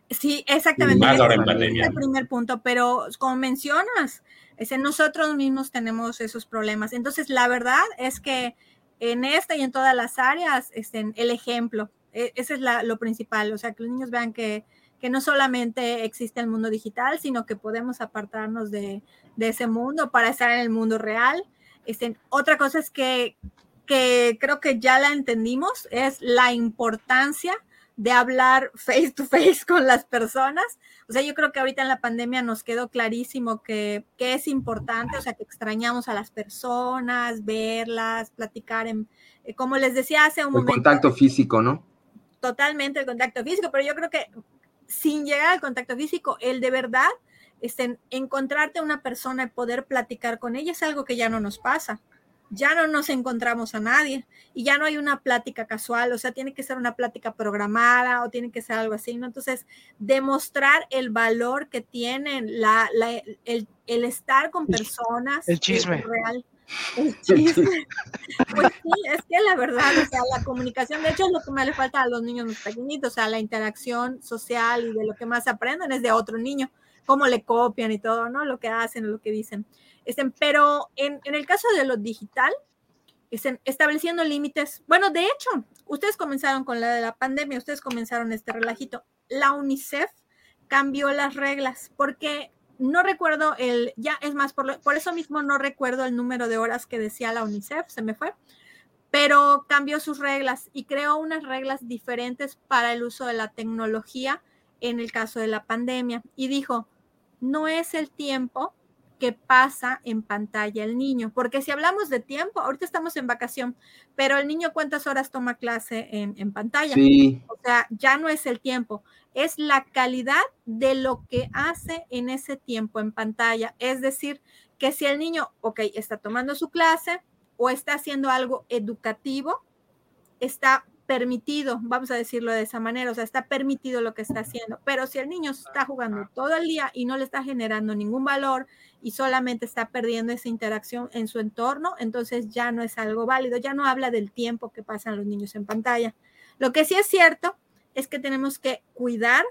sí, exactamente. Más ahora en pandemia. Es el primer punto, pero como mencionas, es nosotros mismos tenemos esos problemas. Entonces, la verdad es que en esta y en todas las áreas, es el ejemplo ese es lo principal, o sea, que los niños vean que, no solamente existe el mundo digital, sino que podemos apartarnos de, ese mundo para estar en el mundo real. Este, otra cosa es que, que creo que ya la entendimos, es la importancia de hablar face to face con las personas. O sea, yo creo que ahorita en la pandemia nos quedó clarísimo que, que es importante, o sea, que extrañamos a las personas, verlas, platicar en, eh, como les decía hace un momento. contacto físico, ¿no? Totalmente el contacto físico, pero yo creo que sin llegar al contacto físico, el de verdad, este, encontrarte a una persona y poder platicar con ella es algo que ya no nos pasa. Ya no nos encontramos a nadie y ya no hay una plática casual, o sea, tiene que ser una plática programada o tiene que ser algo así, ¿no? Entonces, demostrar el valor que tienen la, el, estar con personas. El chisme. Real, Pues sí, es que la verdad, o sea, la comunicación, de hecho, es lo que más le falta a los niños más pequeñitos, o sea, la interacción social y de lo que más aprenden es de otro niño, cómo le copian y todo, ¿no? Lo que hacen, lo que dicen. Este, pero en, en el caso de lo digital, estén estableciendo límites. Bueno, de hecho, ustedes comenzaron con la de la pandemia, ustedes comenzaron este relajito. La UNICEF cambió las reglas porque no recuerdo el, ya es más, por, por, eso mismo no recuerdo el número de horas que decía la UNICEF, se me fue, pero cambió sus reglas y creó unas reglas diferentes para el uso de la tecnología en el caso de la pandemia. Y dijo, no es el tiempo que pasa en pantalla el niño. Porque si hablamos de tiempo, ahorita estamos en vacación, pero el niño cuántas horas toma clase en, en pantalla. Sí. O sea, ya no es el tiempo, es la calidad de lo que hace en ese tiempo en pantalla. Es decir, que si el niño, ok, está tomando su clase o está haciendo algo educativo, está permitido, vamos a decirlo de esa manera, o sea, está permitido lo que está haciendo, pero si el niño está jugando todo el día y no le está generando ningún valor y solamente está perdiendo esa interacción en su entorno, entonces ya no es algo válido, ya no habla del tiempo que pasan los niños en pantalla. Lo que sí es cierto es que tenemos que cuidar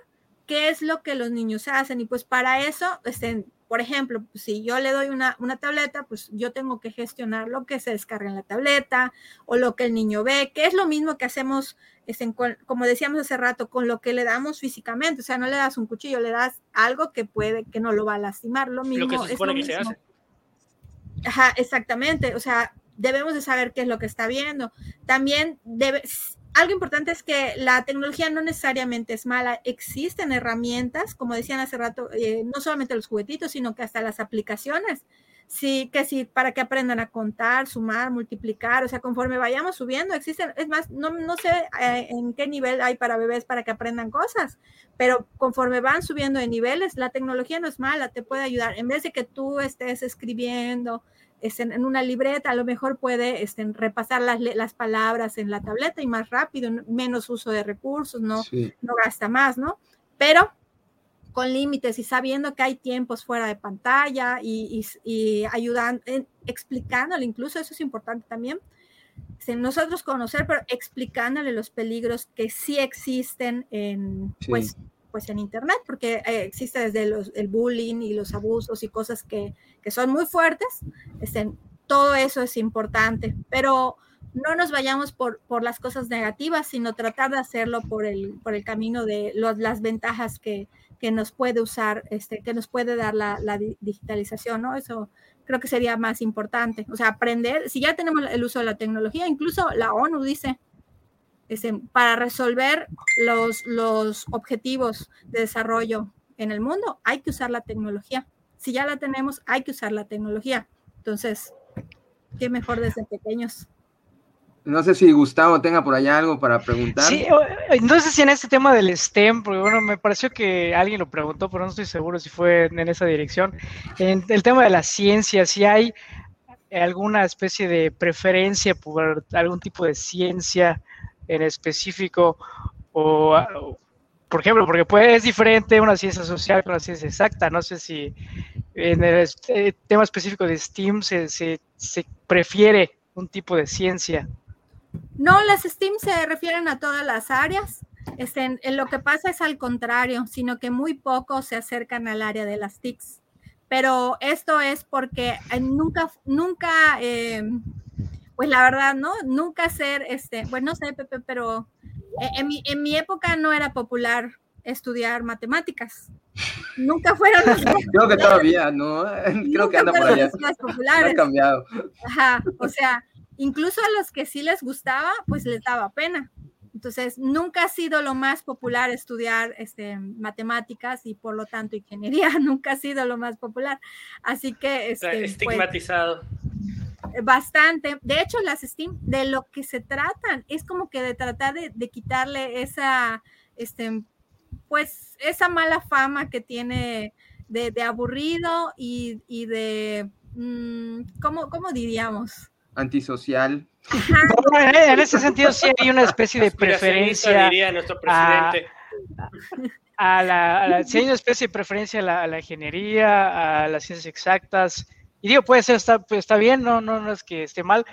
qué es lo que los niños hacen y pues para eso, este, por ejemplo, si yo le doy una, tableta, pues yo tengo que gestionar lo que se descarga en la tableta o lo que el niño ve, que es lo mismo que hacemos, este, como decíamos hace rato, con lo que le damos físicamente. O sea, no le das un cuchillo, le das algo que puede, que no lo va a lastimar. Lo mismo. Lo que se supone que se hace. Ajá, exactamente. O sea, debemos de saber qué es lo que está viendo. También debe, algo importante es que la tecnología no necesariamente es mala. Existen herramientas, como decían hace rato, eh, no solamente los juguetitos, sino que hasta las aplicaciones. Sí, que sí, para que aprendan a contar, sumar, multiplicar, o sea, conforme vayamos subiendo, existen, es más, no, no sé eh, en qué nivel hay para bebés para que aprendan cosas, pero conforme van subiendo de niveles, la tecnología no es mala, te puede ayudar. En vez de que tú estés escribiendo, en una libreta, a lo mejor puede este, repasar las, las, palabras en la tableta y más rápido, menos uso de recursos, no, no gasta más, ¿no? Pero con límites y sabiendo que hay tiempos fuera de pantalla y, y, ayudando, explicándole, incluso eso es importante también, nosotros conocer, pero explicándole los peligros que sí existen en, pues, pues en Internet, porque eh, existe desde los, el bullying y los abusos y cosas que, que son muy fuertes, este, todo eso es importante, pero no nos vayamos por, por las cosas negativas, sino tratar de hacerlo por el, por el camino de las ventajas que, que, nos puede usar, este, que nos puede dar la, la, digitalización, ¿no? Eso creo que sería más importante. O sea, aprender, si ya tenemos el uso de la tecnología, incluso la ONU dice, este, para resolver los, los objetivos de desarrollo en el mundo, hay que usar la tecnología. Si ya la tenemos, hay que usar la tecnología. Entonces, qué mejor desde pequeños. No sé si Gustavo tenga por allá algo para preguntar. Sí, no sé si en este tema del STEM, porque bueno, me pareció que alguien lo preguntó, pero no estoy seguro si fue en esa dirección. En el tema de la ciencia, si hay alguna especie de preferencia por algún tipo de ciencia en específico o, por ejemplo, porque puede, es diferente una ciencia social con una ciencia exacta. No sé si en el eh, tema específico de STEAM se, se, prefiere un tipo de ciencia. No, las STEAM se refieren a todas las áreas. Este, en, lo que pasa es al contrario, sino que muy pocos se acercan al área de las TICs. Pero esto es porque eh, nunca, nunca eh, pues la verdad, ¿no? Nunca ser, este, bueno, no sé, Pepe, pero eh, en mi, en mi época no era popular estudiar matemáticas. Nunca fueron los Creo que todavía, ¿no? Creo que anda por allá. populares. ha cambiado. Ajá, o sea, incluso a los que sí les gustaba, pues les daba pena. Entonces, nunca ha sido lo más popular estudiar este, matemáticas y por lo tanto ingeniería, nunca ha sido lo más popular. Así que... Este, pues, estigmatizado. Bastante. De hecho, las Steam, de lo que se tratan, es como que de tratar de, quitarle esa, este, pues, esa mala fama que tiene de, aburrido y, de, mm, ¿cómo, diríamos? Antisocial. en ese sentido sí hay una especie de preferencia. Diría nuestro presidente. A, la, sí hay una especie de preferencia a la ingeniería, a las ciencias exactas, y digo, puede ser, está, pues, está bien, no, no, no es que esté mal,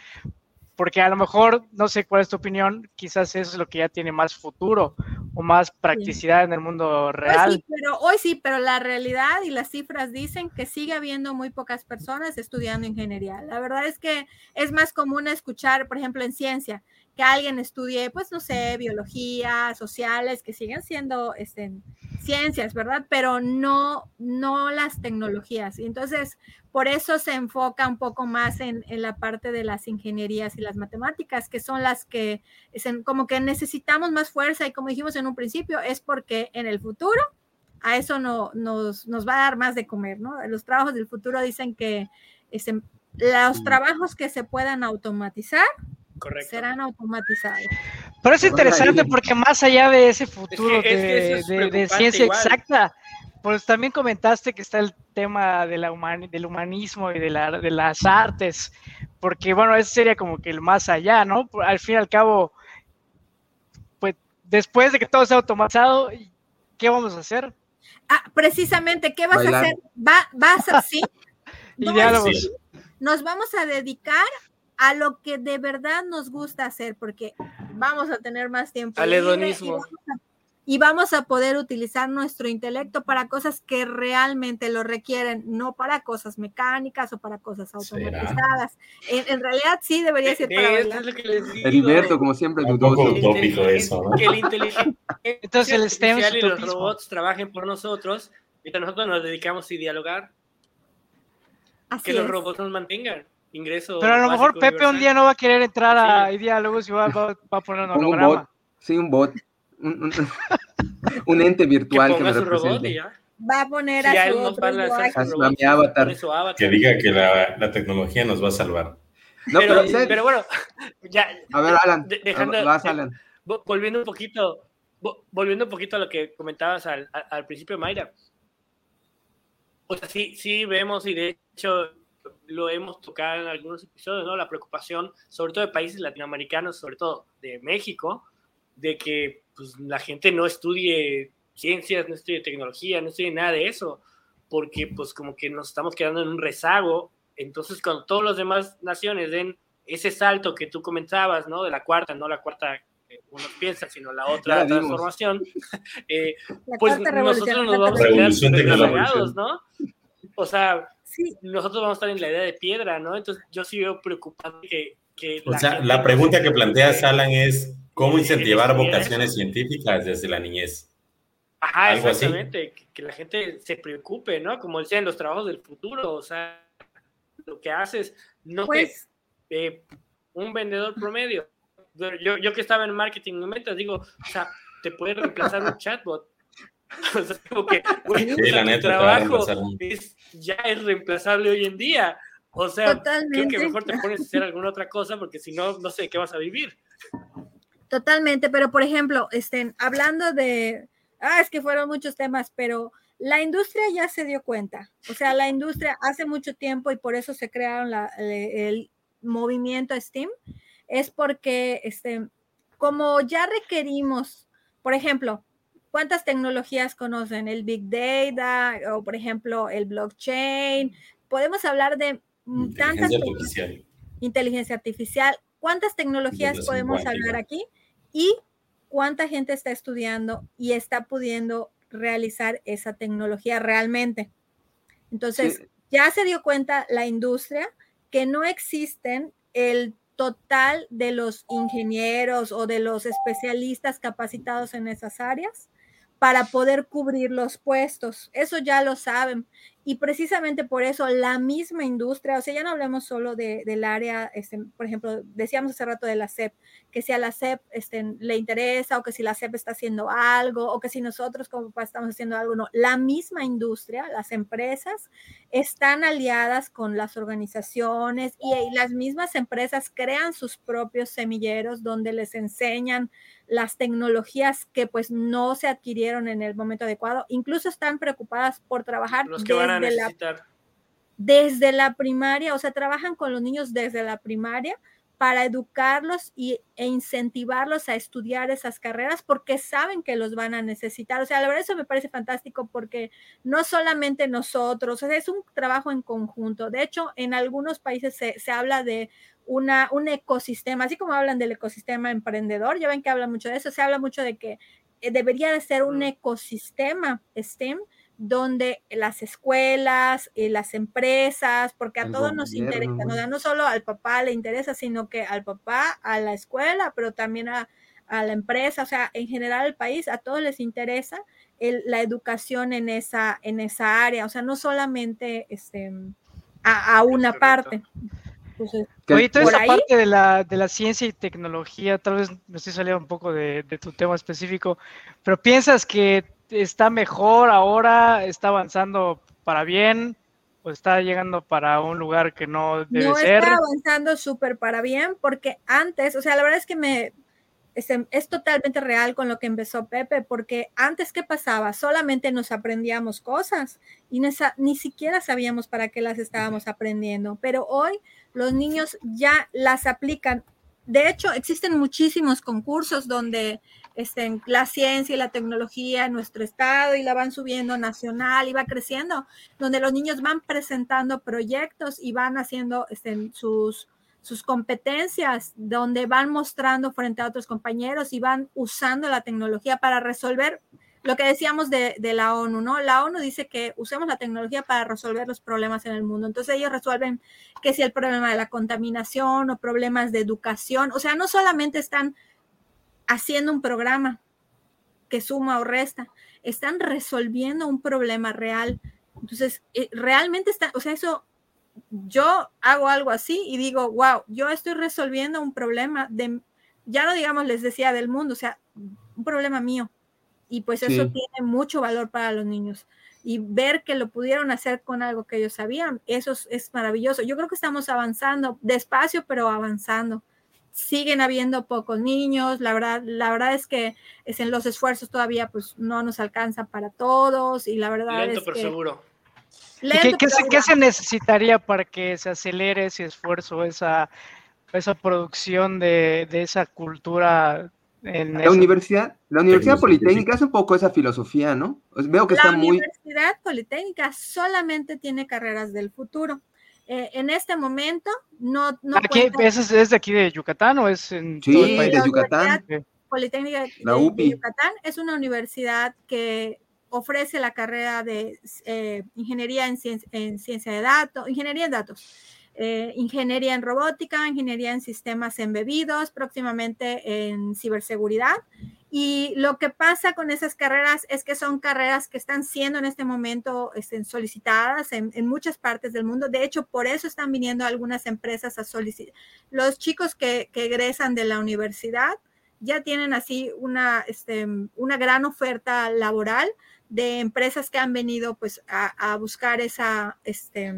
porque a lo mejor, no sé cuál es tu opinión, quizás eso es lo que ya tiene más futuro o más practicidad en el mundo real. Hoy sí, pero, hoy sí, pero la realidad y las cifras dicen que sigue habiendo muy pocas personas estudiando ingeniería. La verdad es que es más común escuchar, por ejemplo, en ciencia, que alguien estudie, pues no sé, biología, sociales, que siguen siendo este, ciencias, ¿verdad? Pero no, no las tecnologías. Y entonces, por eso se enfoca un poco más en, en, la parte de las ingenierías y las matemáticas, que son las que como que necesitamos más fuerza y como dijimos en un principio, es porque en el futuro a eso no, nos, nos va a dar más de comer, ¿no? Los trabajos del futuro dicen que este, los trabajos que se puedan automatizar serán automatizados. Pero es interesante porque más allá de ese futuro de, ciencia exacta, pues también comentaste que está el tema de la del humanismo y de, la, de las artes, porque bueno, ese sería como que el más allá, ¿no? Al fin y al cabo, pues después de que todo sea automatizado, ¿qué vamos a hacer? Ah, precisamente, ¿qué vas a hacer? Va, vas a, sí. Nos vamos a dedicar a lo que de verdad nos gusta hacer, porque vamos a tener más tiempo. Al hedonismo. Y vamos a poder utilizar nuestro intelecto para cosas que realmente lo requieren, no para cosas mecánicas o para cosas automatizadas. En, realidad sí debería ser para Heriberto, como siempre, un poco utópico eso, ¿no? Que el Entonces el STEM y los robots trabajen por nosotros, mientras nosotros nos dedicamos a dialogar. que los robots nos mantengan. Ingreso Pero a lo mejor Pepe un día no va a querer entrar a diálogos y va, a poner un holograma. Sí, un bot un, ente virtual que, me represente. Va a poner a, su, otro a, mi avatar. Que diga que la, la, tecnología nos va a salvar. No, pero, pero, bueno, ya. A ver, Alan. Dejando, vas, Alan. Volviendo un poquito, volviendo un poquito a lo que comentabas al, al principio, Mayra. O sea, sí, sí vemos y de hecho lo hemos tocado en algunos episodios, ¿no? La preocupación, sobre todo de países latinoamericanos, sobre todo de México, de que pues, la gente no estudie ciencias, no estudie tecnología, no estudie nada de eso, porque pues como que nos estamos quedando en un rezago. Entonces, cuando todas las demás naciones den ese salto que tú comentabas, ¿no? De la cuarta, no la cuarta uno piensa, sino la otra transformación, eh, pues nosotros nos vamos a quedar ¿no? O sea, nosotros vamos a estar en la idea de piedra, ¿no? Entonces yo sí veo preocupado que... que o sea, la pregunta que plantea Alan es, ¿Cómo incentivar vocaciones científicas desde la niñez? Ajá, exactamente, que, la gente se preocupe, ¿no? Como decían, los trabajos del futuro, o sea, lo que haces, no pues, eh, un vendedor promedio. Yo, yo que estaba en marketing en ventas, digo, o sea, te puede reemplazar un chatbot. O sea, como que, güey, trabajo ya es reemplazable hoy en día. O sea, creo que mejor te pones a hacer alguna otra cosa porque si no, no sé qué vas a vivir. Totalmente, pero por ejemplo, estén hablando de, ah, es que fueron muchos temas, pero la industria ya se dio cuenta. O sea, la industria hace mucho tiempo y por eso se crearon la, el, movimiento STEAM, es porque, este, como ya requerimos, por ejemplo, ¿cuántas tecnologías conocen? El Big Data o, por ejemplo, el blockchain. Podemos hablar de tantas artificial. inteligencia artificial. ¿Cuántas tecnologías podemos hablar aquí? y cuánta gente está estudiando y está pudiendo realizar esa tecnología realmente. Entonces, ya se dio cuenta la industria que no existen el total de los ingenieros o de los especialistas capacitados en esas áreas para poder cubrir los puestos. Eso ya lo saben. Y precisamente por eso la misma industria, o sea, ya no hablemos solo de, del área, este, por ejemplo, decíamos hace rato de la CEP, que si a la CEP este, le interesa o que si la CEP está haciendo algo o que si nosotros como estamos haciendo algo, no. La misma industria, las empresas, están aliadas con las organizaciones y las mismas empresas crean sus propios semilleros donde les enseñan las tecnologías que pues no se adquirieron en el momento adecuado. Incluso están preocupadas por trabajar Los que van a necesitar. desde la primaria, o sea, trabajan con los niños desde la primaria para educarlos y, e incentivarlos a estudiar esas carreras porque saben que los van a necesitar. O sea, la verdad eso me parece fantástico porque no solamente nosotros, o sea, es un trabajo en conjunto. De hecho, en algunos países se, se habla de una, un ecosistema, así como hablan del ecosistema emprendedor, ya ven que hablan mucho de eso, se habla mucho de que eh, debería de ser un ecosistema STEM donde las escuelas, y las empresas, porque a todos nos interesa, ¿no? no solo al papá le interesa, sino que al papá, a la escuela, pero también a, la empresa, o sea, en general al país, a todos les interesa la educación en esa, en esa área, o sea, no solamente este, a, una parte. Oye, toda esa parte de la, de la ciencia y tecnología, tal vez me estoy saliendo un poco de, de, tu tema específico, pero piensas que está mejor ahora, está avanzando para bien, o está llegando para un lugar que no debe ser. No está avanzando súper para bien, porque antes, o sea, la verdad es que me es, es, totalmente real con lo que empezó Pepe, porque antes, ¿qué pasaba? Solamente nos aprendíamos cosas y ni siquiera sabíamos para qué las estábamos aprendiendo, pero hoy los niños ya las aplican. De hecho, existen muchísimos concursos donde estén la ciencia y la tecnología en nuestro estado y la van subiendo nacional y va creciendo, donde los niños van presentando proyectos y van haciendo estén, sus, sus competencias, donde van mostrando frente a otros compañeros y van usando la tecnología para resolver lo que decíamos de, la ONU, ¿no? La ONU dice que usemos la tecnología para resolver los problemas en el mundo. Entonces ellos resuelven que si el problema de la contaminación o problemas de educación, o sea, no solamente están haciendo un programa que suma o resta, están resolviendo un problema real. Entonces, eh, realmente está, o sea, eso, yo hago algo así y digo, wow, yo estoy resolviendo un problema de, ya no digamos, les decía del mundo, o sea, un problema mío y pues eso tiene mucho valor para los niños. Y ver que lo pudieron hacer con algo que ellos sabían, eso es, maravilloso. Yo creo que estamos avanzando, despacio, pero avanzando. Siguen habiendo pocos niños, la verdad, la verdad es que es en los esfuerzos todavía pues no nos alcanza para todos y la verdad Lento, es pero seguro. ¿Qué, se, necesitaría para que se acelere ese esfuerzo, esa, esa producción de, de esa cultura la universidad, la Universidad Politécnica es un poco esa filosofía, ¿no? veo que la está muy. La Universidad Politécnica solamente tiene carreras del futuro. Eh, en este momento no. no ¿Es, de aquí de Yucatán o es en sí, todo el país? de Yucatán. Politécnica de, Yucatán es una universidad que ofrece la carrera de eh, ingeniería en, en ciencia de datos, ingeniería en datos eh, ingeniería en robótica, ingeniería en sistemas embebidos, próximamente en ciberseguridad. Y lo que pasa con esas carreras es que son carreras que están siendo en este momento estén solicitadas en, muchas partes del mundo. De hecho, por eso están viniendo algunas empresas a solicitar. Los chicos que, egresan de la universidad ya tienen así una, este, una gran oferta laboral de empresas que han venido pues a, a buscar esa, este,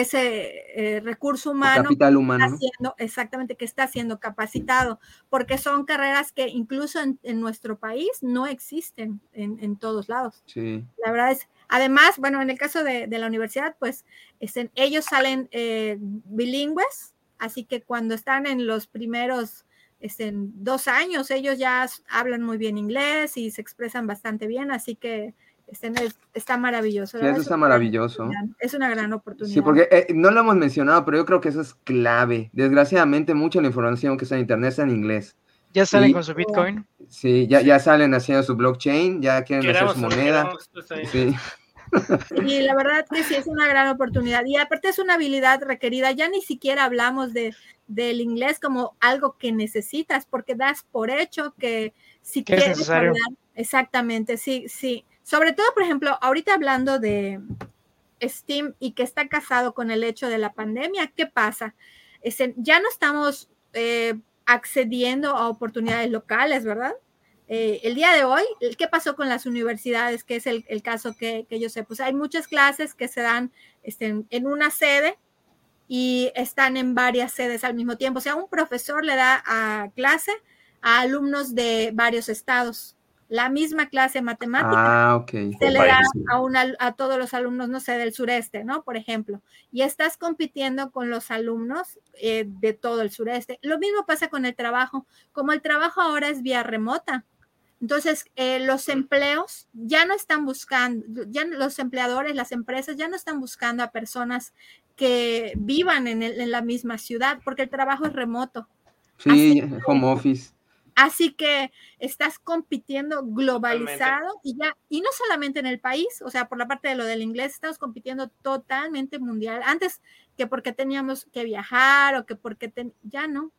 ese eh, recurso humano, capital humano. está siendo, exactamente, que está siendo capacitado, porque son carreras que incluso en, nuestro país no existen en, todos lados. Sí. La verdad es, además, bueno, en el caso de, la universidad, pues estén, ellos salen eh, bilingües, así que cuando están en los primeros estén, dos años, ellos ya hablan muy bien inglés y se expresan bastante bien, así que este, está maravilloso. eso está maravilloso. Es una gran oportunidad. Sí, porque eh, no lo hemos mencionado, pero yo creo que eso es clave. Desgraciadamente, mucha de la información que está en Internet está en inglés. ¿Ya salen con su Bitcoin? Sí, ya, ya salen haciendo su blockchain, ya quieren hacer su moneda. Sí. Y la verdad que sí es una gran oportunidad. Y aparte es una habilidad requerida. Ya ni siquiera hablamos de, del inglés como algo que necesitas, porque das por hecho que si quieres hablar, exactamente, sí, sí. Sobre todo, por ejemplo, ahorita hablando de Steam y que está casado con el hecho de la pandemia, ¿qué pasa? ya no estamos eh, accediendo a oportunidades locales, ¿verdad? Eh, el día de hoy, ¿qué pasó con las universidades? Que es el, caso que, yo sé. Pues hay muchas clases que se dan este, en una sede y están en varias sedes al mismo tiempo. O sea, un profesor le da a clase a alumnos de varios estados la misma clase matemática ah, se le da a, a todos los alumnos, no sé, del sureste, ¿no? Por ejemplo, y estás compitiendo con los alumnos eh, de todo el sureste. Lo mismo pasa con el trabajo, como el trabajo ahora es vía remota. Entonces, eh, los empleos ya no están buscando, ya los empleadores, las empresas ya no están buscando a personas que vivan en, en la misma ciudad, porque el trabajo es remoto. Sí, home office. Así que estás compitiendo globalizado y ya, y no solamente en el país, o sea, por la parte de lo del inglés, estamos compitiendo totalmente mundial. Antes que porque teníamos que viajar o que porque ya no.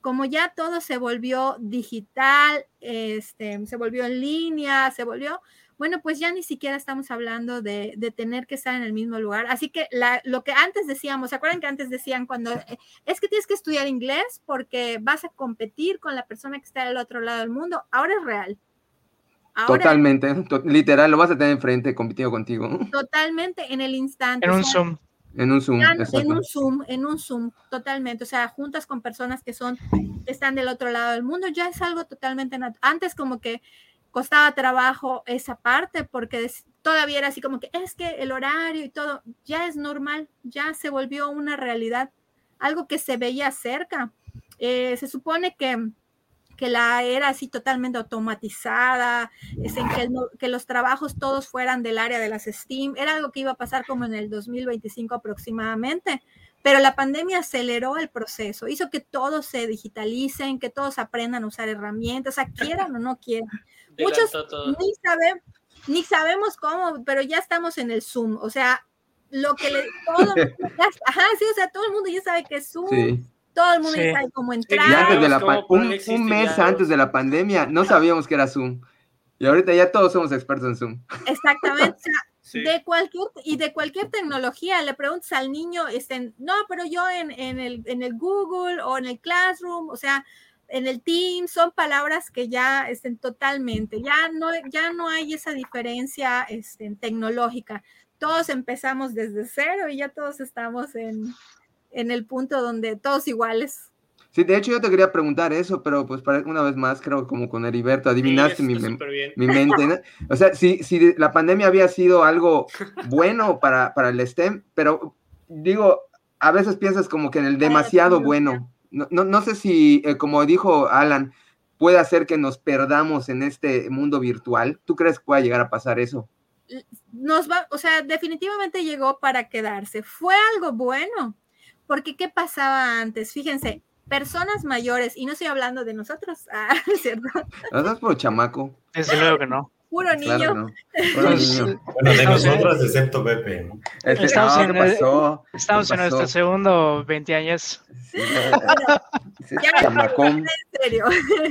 Como ya todo se volvió digital, este, se volvió en línea, se volvió, bueno, pues ya ni siquiera estamos hablando de, tener que estar en el mismo lugar. Así que lo que antes decíamos, ¿se acuerdan que antes decían cuando eh, es que tienes que estudiar inglés porque vas a competir con la persona que está del otro lado del mundo? Ahora es real. Totalmente, literal, lo vas a tener enfrente compitiendo contigo. Totalmente, en el instante. En un Zoom. En un Zoom. En un Zoom, en un Zoom, totalmente. O sea, juntas con personas que son, que están del otro lado del mundo, ya es algo totalmente Antes como que costaba trabajo esa parte porque todavía era así como que es que el horario y todo ya es normal, ya se volvió una realidad, algo que se veía cerca. Eh, se supone que que la era así totalmente automatizada, es en que, que, los trabajos todos fueran del área de las STEAM, era algo que iba a pasar como en el 2025 aproximadamente, pero la pandemia aceleró el proceso, hizo que todos se digitalicen, que todos aprendan a usar herramientas, o sea, quieran o no quieran. Muchos ni, saben, ni sabemos cómo, pero ya estamos en el Zoom, o sea, lo que le, todo, ajá, sí, o sea, todo el mundo ya sabe que es Zoom todo el mundo ya sabe cómo entrar. un, mes antes de la pandemia no sabíamos que era Zoom. Y ahorita ya todos somos expertos en Zoom. Exactamente. De cualquier, y de cualquier tecnología, le preguntas al niño, este, no, pero yo en, en, el, en el Google o en el Classroom, o sea, en el Team, son palabras que ya estén totalmente, ya no, ya no hay esa diferencia este, tecnológica. Todos empezamos desde cero y ya todos estamos en, en el punto donde todos iguales. Sí, de hecho yo te quería preguntar eso, pero pues para una vez más, creo como con Heriberto, adivinaste mi, mi, mente. O sea, si, si la pandemia había sido algo bueno para, para el STEM, pero digo, a veces piensas como que en el demasiado bueno. No, no, sé si, eh, como dijo Alan, puede hacer que nos perdamos en este mundo virtual. ¿Tú crees que pueda llegar a pasar eso? Nos va, o sea, definitivamente llegó para quedarse. Fue algo bueno porque ¿qué pasaba antes? Fíjense, personas mayores, y no estoy hablando de nosotros, ah, ¿cierto? ¿No por chamaco? Desde luego que no. Puro niño. no. Puro niño. Bueno, de nosotros, excepto Pepe. ¿no? Estamos, en, estamos en nuestro segundo 20 años. Sí, ya, en serio.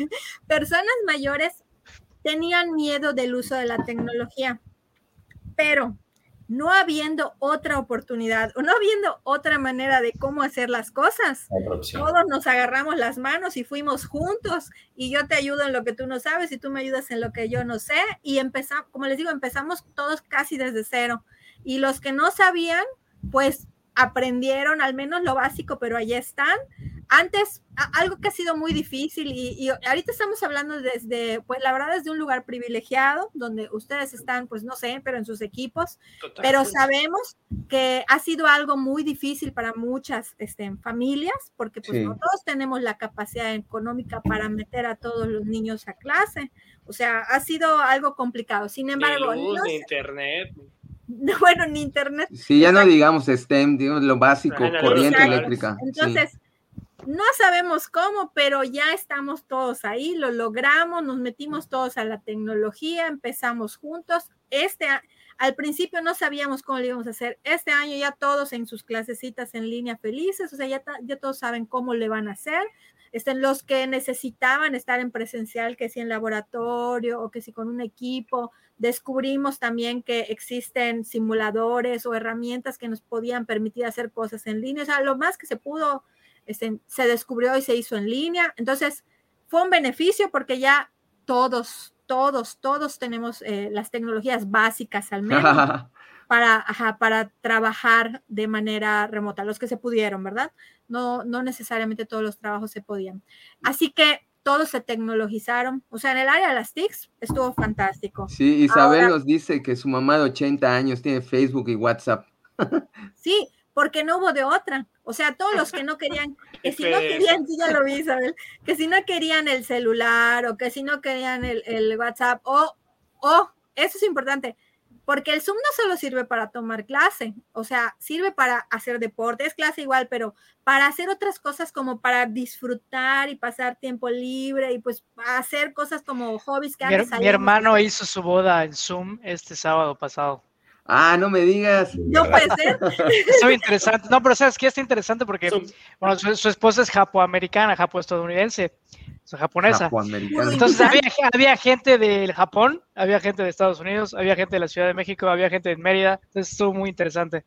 Personas mayores tenían miedo del uso de la tecnología, pero no habiendo otra oportunidad o no habiendo otra manera de cómo hacer las cosas. Todos nos agarramos las manos y fuimos juntos y yo te ayudo en lo que tú no sabes y tú me ayudas en lo que yo no sé y empezamos, como les digo, empezamos todos casi desde cero. Y los que no sabían, pues aprendieron al menos lo básico, pero ahí están antes, algo que ha sido muy difícil y, ahorita estamos hablando desde, pues la verdad, desde un lugar privilegiado, donde ustedes están, pues no sé, pero en sus equipos, pero sabemos que ha sido algo muy difícil para muchas este, familias, porque pues no todos tenemos la capacidad económica para meter a todos los niños a clase. O sea, ha sido algo complicado. Sin embargo, ni internet. bueno, ni internet. Sí, ya no digamos STEM, digamos lo básico, corriente eléctrica. Entonces, no sabemos cómo, pero ya estamos todos ahí, lo logramos, nos metimos todos a la tecnología, empezamos juntos. Este al principio no sabíamos cómo lo íbamos a hacer. Este año ya todos en sus clasecitas en línea felices, o sea, ya, ya todos saben cómo le van a hacer. Estén los que necesitaban estar en presencial, que si en laboratorio o que si con un equipo. Descubrimos también que existen simuladores o herramientas que nos podían permitir hacer cosas en línea. O sea, lo más que se pudo este, se descubrió y se hizo en línea. Entonces, fue un beneficio porque ya todos, todos, todos tenemos eh, las tecnologías básicas al menos para, para trabajar de manera remota, los que se pudieron, ¿verdad? No, no necesariamente todos los trabajos se podían. Así que todos se tecnologizaron. O sea, en el área de las TICs estuvo fantástico. Sí, Isabel nos dice que su mamá de 80 años tiene Facebook y WhatsApp. sí, porque no hubo de otra. O sea, todos los que no querían, que si no querían, sí ya lo vi, Isabel, que si no querían el celular o que si no querían el, WhatsApp o, o, eso es importante, porque el Zoom no solo sirve para tomar clase, o sea, sirve para hacer deporte, es clase igual, pero para hacer otras cosas como para disfrutar y pasar tiempo libre y pues hacer cosas como hobbies que mi, mi hermano hizo su boda en Zoom este sábado pasado. Ah, no me digas. No puede ser. Eso interesante. No, pero sabes que está interesante porque bueno, su, esposa es japoamericana, japo-estadounidense, o japonesa. Entonces había, había, gente del Japón, había gente de Estados Unidos, había gente de la Ciudad de México, había gente de Mérida. Entonces estuvo muy interesante.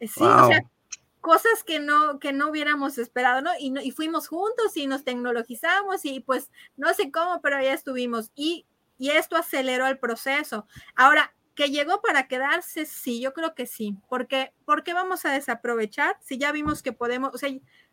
Sí, o sea, cosas que no, que no hubiéramos esperado, ¿no? Y, y fuimos juntos y nos tecnologizamos y pues no sé cómo, pero ya estuvimos. Y y esto aceleró el proceso. Ahora, que llegó para quedarse, sí, yo creo que sí, porque ¿por qué vamos a desaprovechar si ya vimos que podemos, o sea,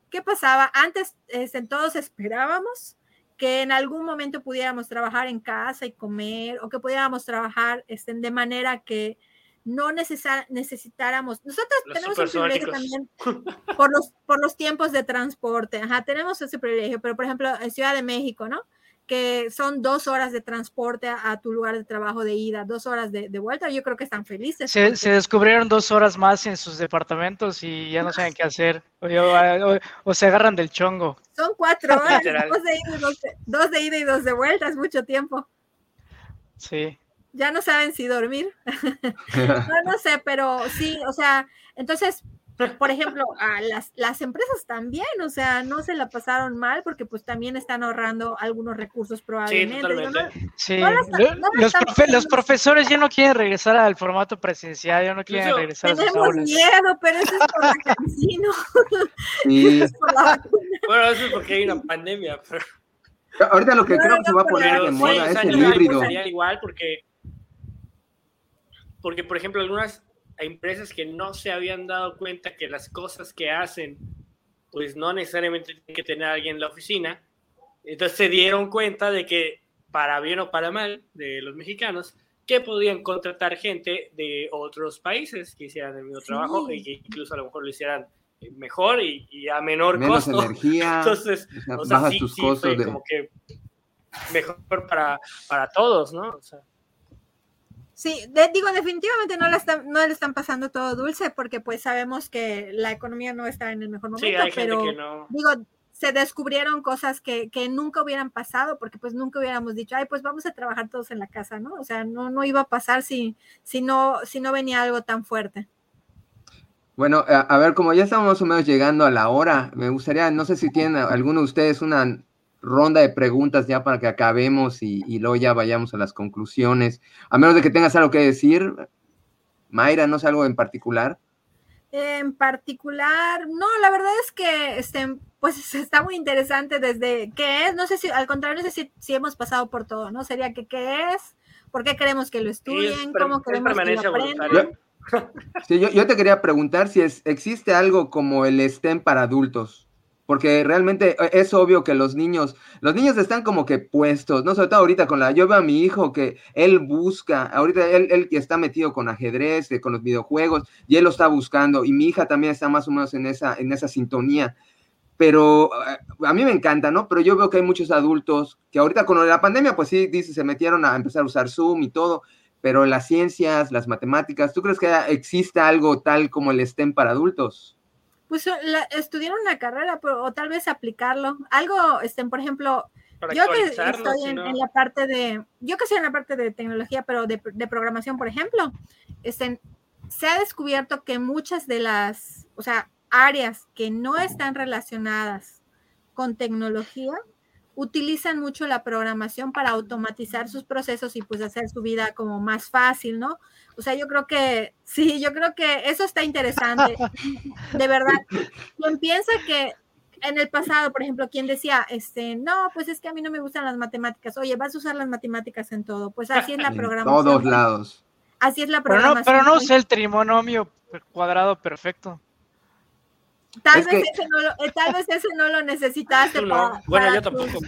¿qué pasaba? Antes este, todos esperábamos que en algún momento pudiéramos trabajar en casa y comer o que pudiéramos trabajar este, de manera que no necesitáramos. Nosotros tenemos un privilegio también por los, por los tiempos de transporte. Ajá, tenemos ese privilegio, pero por ejemplo, en Ciudad de México, ¿no? Que son dos horas de transporte a, tu lugar de trabajo de ida, dos horas de, vuelta, yo creo que están felices. Se, descubrieron dos horas más en sus departamentos y ya no saben qué hacer, o, se agarran del chongo. Son cuatro horas, dos de, ida y dos, de, dos de ida y dos de vuelta, es mucho tiempo. Sí. Ya no saben si dormir. no, no sé, pero sí, o sea, entonces por ejemplo, a las, las empresas también, o sea, no se la pasaron mal porque pues también están ahorrando algunos recursos probablemente. Sí, los, profesores ya no quieren regresar al formato presencial, ya no quieren regresar a sus Tenemos miedo, pero eso es por la cancino. bueno, eso es porque hay una pandemia. Ahorita lo que creo que se va a poner de moda es el híbrido. igual porque, porque, por ejemplo, algunas a empresas que no se habían dado cuenta que las cosas que hacen, pues no necesariamente tienen que tener a alguien en la oficina. Entonces se dieron cuenta de que, para bien o para mal, de los mexicanos, que podían contratar gente de otros países que hicieran el mismo trabajo y que incluso a lo mejor lo hicieran mejor y, a menor Menos costo. energía, Entonces, o sea, sí, tus sí, costos como que mejor para, para todos, ¿no? O sea, Sí, digo, definitivamente no, la están, no le están pasando todo dulce porque pues sabemos que la economía no está en el mejor momento, pero digo, se descubrieron cosas que, que, nunca hubieran pasado porque pues nunca hubiéramos dicho, ay, pues vamos a trabajar todos en la casa, ¿no? O sea, no, no iba a pasar si, si, no, si no venía algo tan fuerte. Bueno, a, a ver, como ya estamos más o menos llegando a la hora, me gustaría, no sé si tienen alguno de ustedes una ronda de preguntas ya para que acabemos y, luego ya vayamos a las conclusiones. A menos de que tengas algo que decir, Mayra, ¿no es algo en particular? En particular, no, la verdad es que este, pues está muy interesante desde qué es, no sé si, al contrario, no sé si, hemos pasado por todo, ¿no? Sería que qué es, por qué queremos que lo estudien, cómo queremos que lo aprendan. sí, yo, yo, te quería preguntar si es, existe algo como el STEM para adultos porque realmente eh, es obvio que los niños, los niños están como que puestos, ¿no? Sobre todo ahorita con la, yo veo a mi hijo que él busca, ahorita él, él está metido con ajedrez, con los videojuegos, y él lo está buscando, y mi hija también está más o menos en esa, en esa sintonía. Pero eh, a mí me encanta, ¿no? Pero yo veo que hay muchos adultos que ahorita con la pandemia, pues sí, dice, se metieron a empezar a usar Zoom y todo, pero las ciencias, las matemáticas, ¿tú crees que existe algo tal como el STEM para adultos? Pues la, estudiar una carrera o tal vez aplicarlo. Algo, estén, por ejemplo, yo que estoy en, la parte de, yo que estoy en la parte de tecnología, pero de, programación, por ejemplo, estén, se ha descubierto que muchas de las, o sea, áreas que no están relacionadas con tecnología, utilizan mucho la programación para automatizar sus procesos y pues hacer su vida como más fácil, ¿no? O sea, yo creo que sí, yo creo que eso está interesante. De verdad, quien piensa que en el pasado, por ejemplo, quien decía, este, no, pues es que a mí no me gustan las matemáticas. Oye, vas a usar las matemáticas en todo. Pues así es la programación. En todos lados. Así es la programación. Pero no, pero no es el trimonomio cuadrado perfecto. Tal, vez, ese no lo, eh, tal vez ese no lo necesitaste para, bueno, yo tampoco.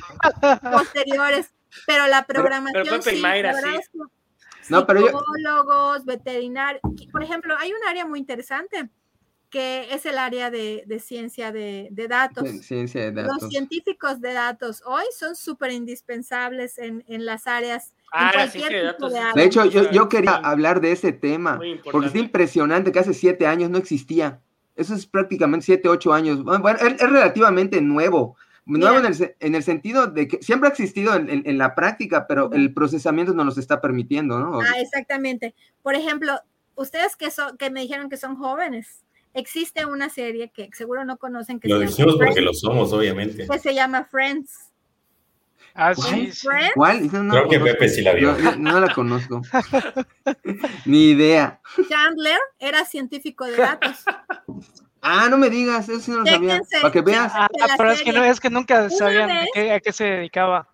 posteriores, pero la programación pero, sí, Mayra, sí. No, pero psicólogos, veterinarios. Por ejemplo, hay un área muy interesante que es el área de, de ciencia de, de, datos. Ciencia de datos. Los científicos de datos hoy son súper indispensables en, en, las áreas. Ah, en cualquier de, datos. de, de hecho, yo, yo, quería hablar de ese tema, porque es impresionante que hace siete años no existía. Eso es prácticamente siete, ocho años. Bueno, es, relativamente nuevo. Nuevo en el, en el, sentido de que siempre ha existido en, en, la práctica, pero el procesamiento no los está permitiendo, ¿no? Ah, exactamente. Por ejemplo, ustedes que, son, que me dijeron que son jóvenes, existe una serie que seguro no conocen. Que lo decimos porque lo somos, obviamente. Que se llama Friends. Ah, sí. ¿Cuál? Creo que Pepe sí la vio. No, la conozco. Ni idea. Chandler era científico de datos. Ah, no me digas, eso sí no lo sabía. Para que veas. Ah, pero es que, no, es que nunca sabían a qué, se dedicaba.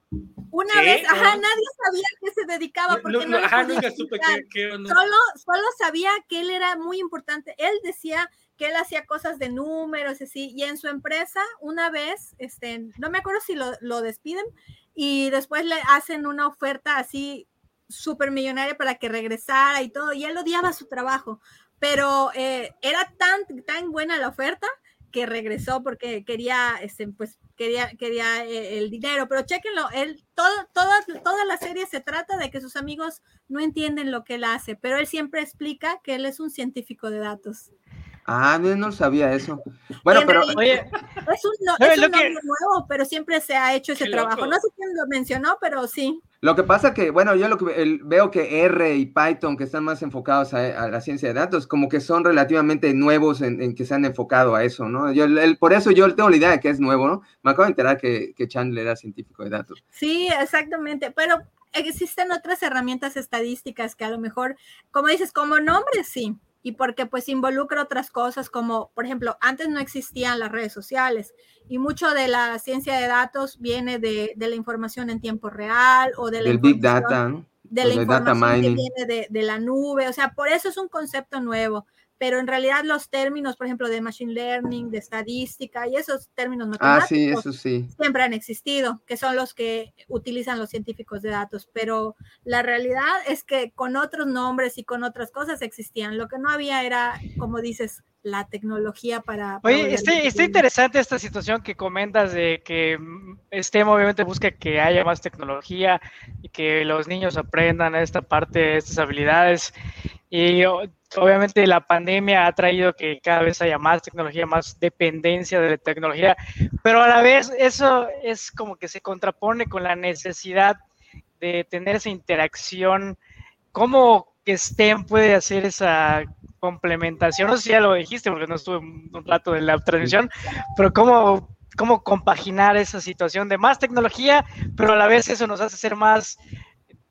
Una vez, ajá, nadie sabía a qué se dedicaba porque no, ajá, nunca supe qué, Solo, solo sabía que él era muy importante. Él decía que él hacía cosas de números, así, y en su empresa, una vez, este, no me acuerdo si lo, lo despiden, y después le hacen una oferta así súper millonaria para que regresara y todo, y él odiaba su trabajo, pero eh, era tan, tan buena la oferta que regresó porque quería, este, pues, quería, quería eh, el dinero, pero chéquenlo, él, todo, toda, toda la serie se trata de que sus amigos no entienden lo que él hace, pero él siempre explica que él es un científico de datos. Ah, no, sabía eso. Bueno, pero. Oye, es un, es un nombre nuevo, pero siempre se ha hecho ese trabajo. No sé quién lo mencionó, pero sí. Lo que pasa que, bueno, yo lo que veo que R y Python, que están más enfocados a, la ciencia de datos, como que son relativamente nuevos en, que se han enfocado a eso, ¿no? Yo, por eso yo tengo la idea de que es nuevo, ¿no? Me acabo de enterar que, que Chandler era científico de datos. Sí, exactamente, pero existen otras herramientas estadísticas que a lo mejor, como dices, como nombres, sí, y porque pues involucra otras cosas como, por ejemplo, antes no existían las redes sociales y mucho de la ciencia de datos viene de, de la información en tiempo real o de la Del Big Data, de la información que viene de, de, la nube, o sea, por eso es un concepto nuevo pero en realidad los términos, por ejemplo, de machine learning, de estadística y esos términos matemáticos ah, sí, eso sí. siempre han existido, que son los que utilizan los científicos de datos, pero la realidad es que con otros nombres y con otras cosas existían. Lo que no había era, como dices, la tecnología para... Oye, está, interesante esta situación que comentas de que STEM obviamente busca que haya más tecnología y que los niños aprendan esta parte, estas habilidades. Y obviamente la pandemia ha traído que cada vez haya más tecnología, más dependencia de la tecnología, pero a la vez eso es como que se contrapone con la necesidad de tener esa interacción. ¿Cómo que STEM puede hacer esa complementación? No sé si ya lo dijiste porque no estuve un rato en la transmisión, pero ¿cómo, cómo compaginar esa situación de más tecnología, pero a la vez eso nos hace ser más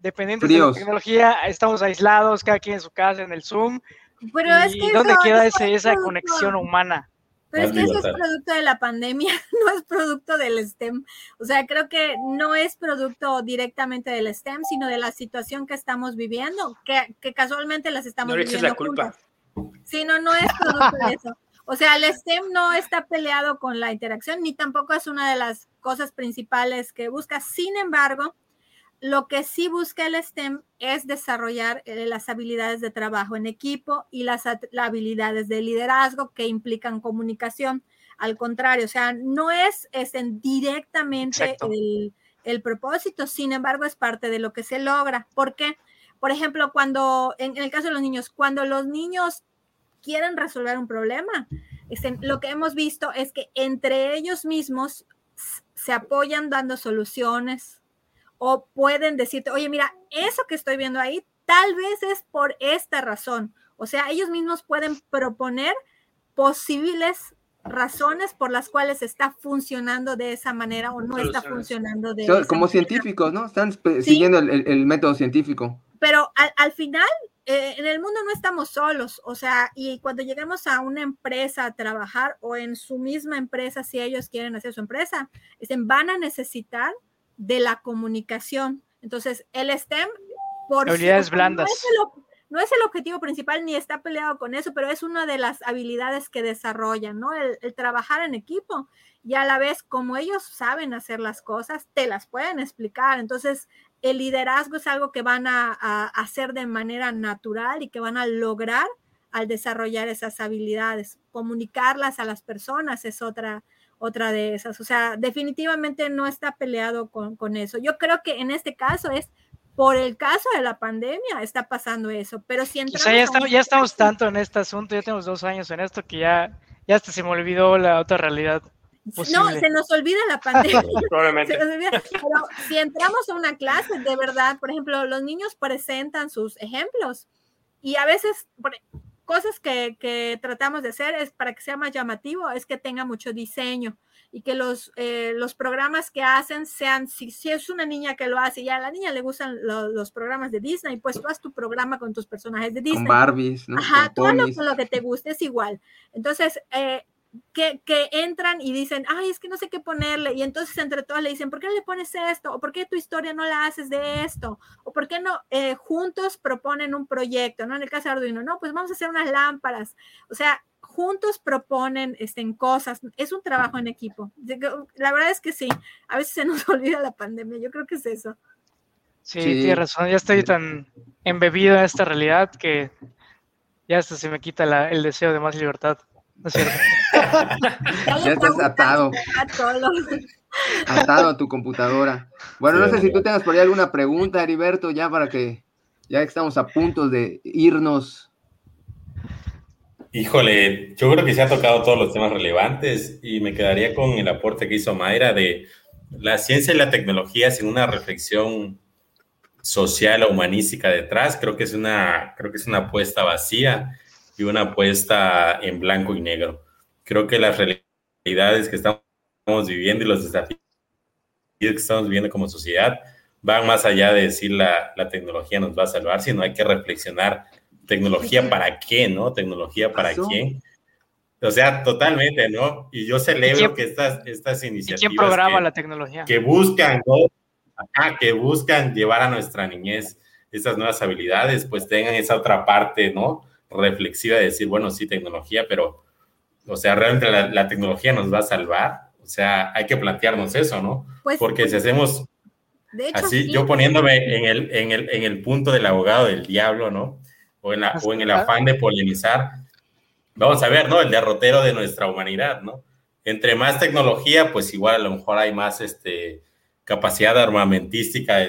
dependientes de la tecnología, estamos aislados, cada quien en su casa, en el Zoom. Pero es que ¿Dónde queda esa conexión humana? Pero es que eso es producto de la pandemia, no es producto del STEM. O sea, creo que no es producto directamente del STEM, sino de la situación que estamos viviendo, que, que casualmente las estamos no viviendo. La culpa. Sí, no, no es producto de eso. O sea, el STEM no está peleado con la interacción, ni tampoco es una de las cosas principales que busca. Sin embargo, lo que sí busca el STEM es desarrollar eh, las habilidades de trabajo en equipo y las, habilidades de liderazgo que implican comunicación. Al contrario, o sea, no es, directamente el, propósito, sin embargo, es parte de lo que se logra. Porque, por ejemplo, cuando, en, el caso de los niños, cuando los niños quieren resolver un problema, este, lo que hemos visto es que entre ellos mismos se apoyan dando soluciones, o pueden decirte, oye, mira, eso que estoy viendo ahí tal vez es por esta razón. O sea, ellos mismos pueden proponer posibles razones por las cuales está funcionando de esa manera o no está funcionando de esa Como científicos, ¿no? Están siguiendo el, método científico. Pero al, final, eh, en el mundo no estamos solos, o sea, y cuando lleguemos a una empresa a trabajar o en su misma empresa, si ellos quieren hacer su empresa, dicen, van a necesitar de la comunicación. Entonces, el STEM, por habilidades blandas. No es, el, objetivo principal ni está peleado con eso, pero es una de las habilidades que desarrollan, ¿no? El, trabajar en equipo y a la vez, como ellos saben hacer las cosas, te las pueden explicar. Entonces, el liderazgo es algo que van a hacer de manera natural y que van a lograr al desarrollar esas habilidades. Comunicarlas a las personas es otra, otra de esas. O sea, definitivamente no está peleado con, eso. Yo creo que en este caso es por el caso de la pandemia está pasando eso, pero si entramos... O sea, ya estamos, ya estamos tanto en este asunto, ya tenemos dos años en esto que ya, ya hasta se me olvidó la otra realidad. No, se nos olvida la pandemia. Probablemente. Pero si entramos a una clase, de verdad, por ejemplo, los niños presentan sus ejemplos y a veces, cosas que, tratamos de hacer es para que sea más llamativo, es que tenga mucho diseño y que los, eh, los programas que hacen sean, si, si, es una niña que lo hace y a la niña le gustan los programas de Disney, pues tú haz tu programa con tus personajes de Disney. Con Barbies, ¿no? Ajá, todo lo, lo, que te guste es igual. Entonces, eh, que, que, entran y dicen, ay, es que no sé qué ponerle, y entonces entre todas le dicen, ¿por qué le pones esto? ¿O por qué tu historia no la haces de esto? ¿O por qué no eh, juntos proponen un proyecto? ¿no? En el caso de Arduino, no, pues vamos a hacer unas lámparas. O sea, juntos proponen este, cosas, es un trabajo en equipo. La verdad es que sí, a veces se nos olvida la pandemia, yo creo que es eso. Sí, tienes razón, ya estoy tan embebido en esta realidad que ya hasta se me quita el deseo de más libertad. ya estás atado. atado a tu computadora. Bueno, no sé si tú tengas por ahí alguna pregunta, Heriberto, ya para que ya estamos a punto de irnos. Híjole, yo creo que se ha tocado todos los temas relevantes y me quedaría con el aporte que hizo Mayra de la ciencia y la tecnología sin una reflexión social o humanística detrás. Creo que es una, creo que es una apuesta vacía y una apuesta en blanco y negro. Creo que las realidades que estamos viviendo y los desafíos que estamos viviendo como sociedad van más allá de decir la, la tecnología nos va a salvar, sino hay que reflexionar tecnología para qué, ¿no? Tecnología para quién. O sea, totalmente, ¿no? Y yo celebro que estas, estas iniciativas... ¿Quién programa la tecnología? Que buscan, ¿no? que buscan llevar a nuestra niñez esas nuevas habilidades, pues tengan esa otra parte, ¿no? reflexiva de decir, bueno, sí, tecnología, pero, o sea, realmente la, tecnología nos va a salvar. O sea, hay que plantearnos eso, ¿no? Pues, Porque si hacemos así, yo poniéndome en el, en, el, en el punto del abogado del diablo, ¿no? O en, la, o en el afán de polinizar, vamos a ver, ¿no? El derrotero de nuestra humanidad, ¿no? Entre más tecnología, pues igual a lo mejor hay más este, capacidad armamentística de,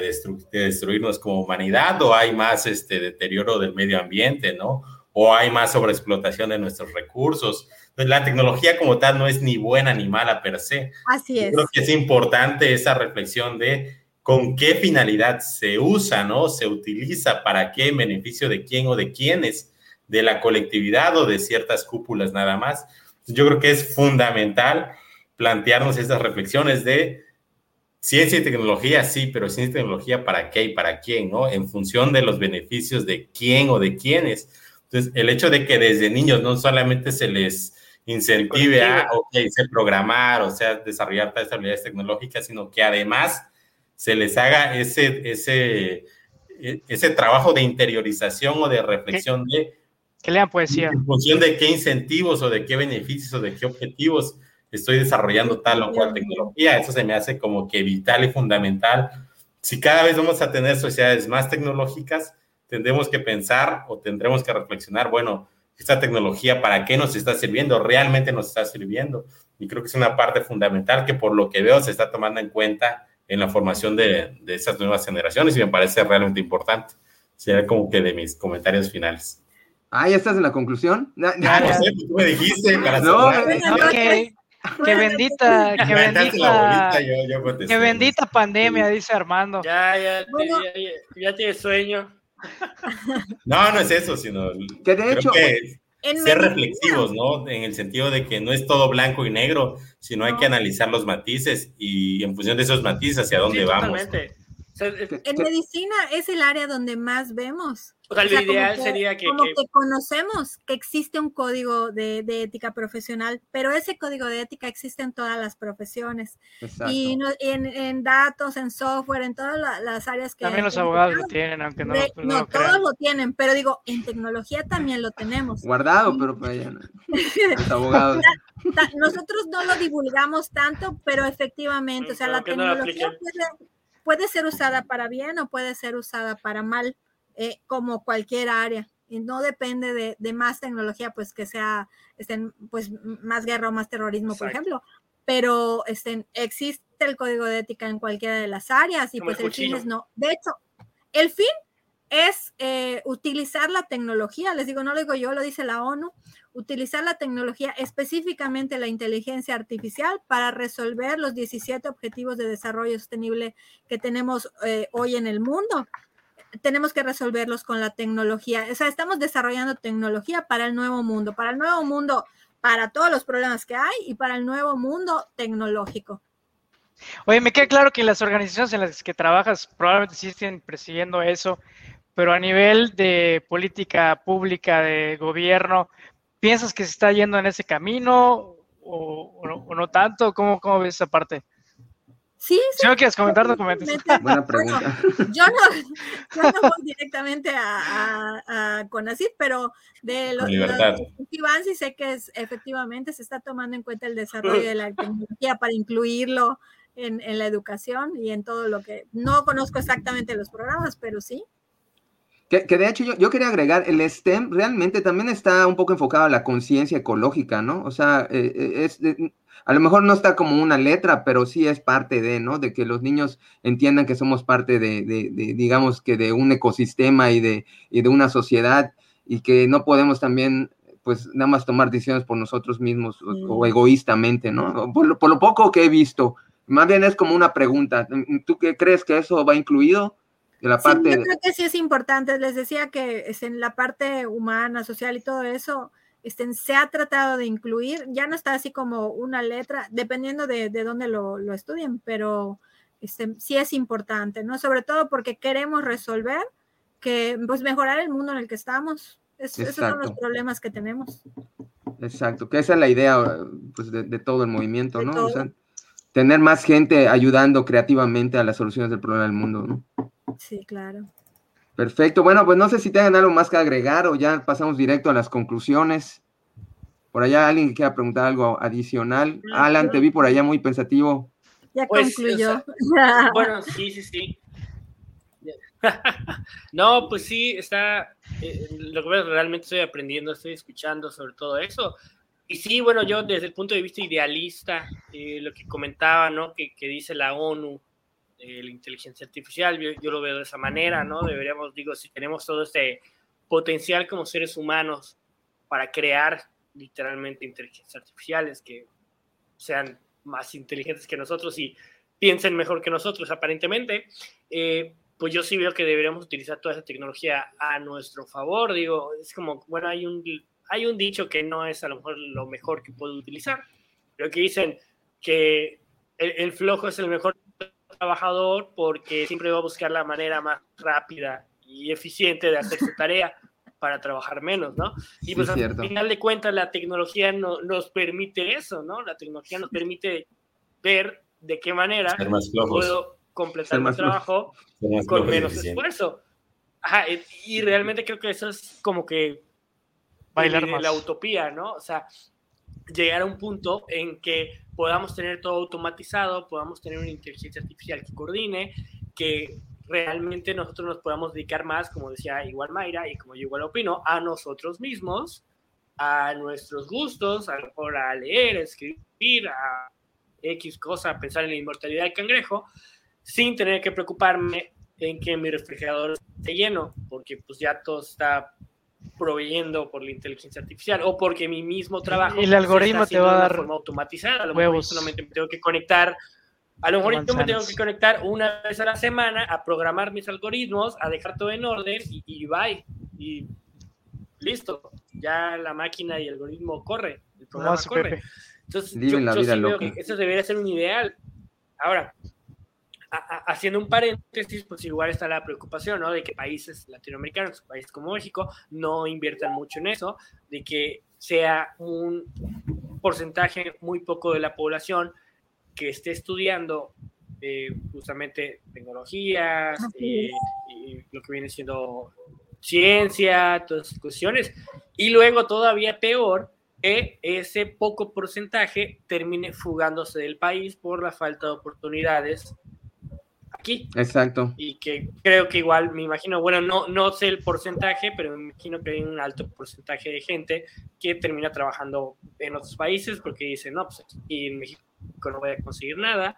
de destruirnos como humanidad o hay más este, deterioro del medio ambiente, ¿no? o hay más sobreexplotación de nuestros recursos. Entonces, la tecnología como tal no es ni buena ni mala per se. Así es. creo que es importante esa reflexión de con qué finalidad se usa, ¿no? Se utiliza, para qué, en beneficio de quién o de quiénes, de la colectividad o de ciertas cúpulas nada más. Yo creo que es fundamental plantearnos esas reflexiones de ciencia y tecnología, sí, pero ciencia y tecnología para qué y para quién, ¿no? En función de los beneficios de quién o de quiénes entonces, el hecho de que desde niños no solamente se les incentive a, ok, sé programar, o sea, desarrollar tales habilidades tecnológicas, sino que además se les haga ese, ese, e, ese trabajo de interiorización o de reflexión de... Que lean poesía. En función de qué incentivos o de qué beneficios o de qué objetivos estoy desarrollando tal o cual tecnología. Eso se me hace como que vital y fundamental. Si cada vez vamos a tener sociedades más tecnológicas, tendremos que pensar o tendremos que reflexionar, bueno, esta tecnología, ¿para qué nos está sirviendo? ¿Realmente nos está sirviendo? Y creo que es una parte fundamental que por lo que veo se está tomando en cuenta en la formación de, de esas nuevas generaciones y me parece realmente importante. Sería como que de mis comentarios finales. Ah, ¿ya estás en la conclusión? No, no sé, tú me dijiste para no, que, que, bendita, que bendita, que bendita pandemia, dice Armando. Ya, ya, ya, ya, ya tiene sueño. No, no es eso, sino que de hecho, ser reflexivos, ¿no? En el sentido de que no es todo blanco y negro, sino hay que analizar los matices y en función de esos matices hacia dónde vamos. en medicina es el área donde más vemos. O sea, lo ideal sería que, como que... conocemos que existe un código de, ética profesional, pero ese código de ética existe en todas las profesiones. Y en, datos, en software, en todas las áreas que... También los abogados lo tienen, aunque no, no, todos lo tienen, pero digo, en tecnología también lo tenemos. Guardado, pero para allá Los abogados. Nosotros no lo divulgamos tanto, pero efectivamente, o sea, la tecnología puede, puede ser usada para bien o puede ser usada para mal. Eh, como cualquier área. Y no depende de, más tecnología, pues que sea estén, pues, más guerra o más terrorismo, por ejemplo. Pero estén, existe el código de ética en cualquiera de las áreas y pues el, fin es no. De hecho, el fin es eh, utilizar la tecnología, les digo, no lo digo yo, lo dice la ONU, utilizar la tecnología, específicamente la inteligencia artificial, para resolver los 17 objetivos de desarrollo sostenible que tenemos eh, hoy en el mundo tenemos que resolverlos con la tecnología. O sea, estamos desarrollando tecnología para el nuevo mundo, para el nuevo mundo, para todos los problemas que hay y para el nuevo mundo tecnológico. Oye, me queda claro que las organizaciones en las que trabajas probablemente sí estén persiguiendo eso, pero a nivel de política pública, de gobierno, ¿piensas que se está yendo en ese camino o, no tanto? ¿Cómo, ¿Cómo ves esa parte? Sí, Si no quieres comentar, no comentes. Buena pregunta. yo, no, yo no voy directamente a, a, pero de los sí sé que es, efectivamente se está tomando en cuenta el desarrollo de la tecnología para incluirlo en, en, la educación y en todo lo que... No conozco exactamente los programas, pero sí. Que, que de hecho yo, yo, quería agregar, el STEM realmente también está un poco enfocado a la conciencia ecológica, ¿no? O sea, eh, eh es... De, a lo mejor no está como una letra, pero sí es parte de, ¿no? De que los niños entiendan que somos parte de, de, de digamos que de un ecosistema y de, y de una sociedad y que no podemos también, pues, nada más tomar decisiones por nosotros mismos o, o mm. egoístamente, ¿no? Por lo, por lo, poco que he visto, más bien es como una pregunta. ¿Tú qué crees que eso va incluido? De la parte sí, yo creo que sí es importante. Les decía que es en la parte humana, social y todo eso este, se ha tratado de incluir, ya no está así como una letra, dependiendo de, de dónde lo, lo, estudien, pero este, sí es importante, ¿no? Sobre todo porque queremos resolver que, pues, mejorar el mundo en el que estamos. Es, esos son los problemas que tenemos. Exacto, que esa es la idea pues, de, de todo el movimiento, ¿no? O sea, tener más gente ayudando creativamente a las soluciones del problema del mundo, ¿no? Sí, claro. Perfecto. Bueno, pues no sé si tengan algo más que agregar o ya pasamos directo a las conclusiones. Por allá alguien que quiera preguntar algo adicional. Alan, te vi por allá muy pensativo. Ya pues, concluyó. O sea, bueno, sí, sí, sí. no, pues sí, está. Eh, lo que realmente estoy aprendiendo, estoy escuchando sobre todo eso. Y sí, bueno, yo desde el punto de vista idealista, eh, lo que comentaba, ¿no? Que, que dice la ONU, eh, la inteligencia artificial, yo, yo, lo veo de esa manera, ¿no? Deberíamos, digo, si tenemos todo este potencial como seres humanos para crear literalmente inteligencias artificiales que sean más inteligentes que nosotros y piensen mejor que nosotros, aparentemente, eh, pues yo sí veo que deberíamos utilizar toda esa tecnología a nuestro favor. Digo, es como, bueno, hay un, hay un dicho que no es a lo mejor lo mejor que puedo utilizar, pero que dicen que el, el flojo es el mejor trabajador porque siempre va a buscar la manera más rápida y eficiente de hacer su tarea para trabajar menos, ¿no? Y pues al final de cuentas la tecnología no, nos permite eso, ¿no? La tecnología nos permite ver de qué manera puedo completar mi trabajo con menos esfuerzo. Ajá, y realmente creo que eso es como que bailar la utopía, ¿no? O sea, llegar a un punto en que podamos tener todo automatizado, podamos tener una inteligencia artificial que coordine, que realmente nosotros nos podamos dedicar más, como decía igual Mayra y como yo igual opino, a nosotros mismos, a nuestros gustos, a, a leer, a escribir, a X cosa, a pensar en la inmortalidad del cangrejo, sin tener que preocuparme en que mi refrigerador esté lleno, porque pues ya todo está proveyendo por la inteligencia artificial o porque mi mismo trabajo el algoritmo te va a dar de forma automatizada. A lo mejor solamente me tengo que conectar a lo mejor yo me tengo que conectar una vez a la semana a programar mis algoritmos a dejar todo en orden y, y bye. Y listo ya la máquina y el algoritmo corre el programa no, corre. Entonces yo, yo sí veo que eso debería ser un ideal. Ahora haciendo un paréntesis, pues igual está la preocupación, ¿no? De que países latinoamericanos, países como México, no inviertan mucho en eso, de que sea un porcentaje muy poco de la población que esté estudiando eh, justamente tecnologías, eh, y lo que viene siendo ciencia, todas esas cuestiones, y luego todavía peor, que ese poco porcentaje termine fugándose del país por la falta de oportunidades aquí. Exacto. Y que creo que igual, me imagino, bueno, no, no sé el porcentaje, pero me imagino que hay un alto porcentaje de gente que termina trabajando en otros países porque dice, no, pues aquí en México no voy a conseguir nada,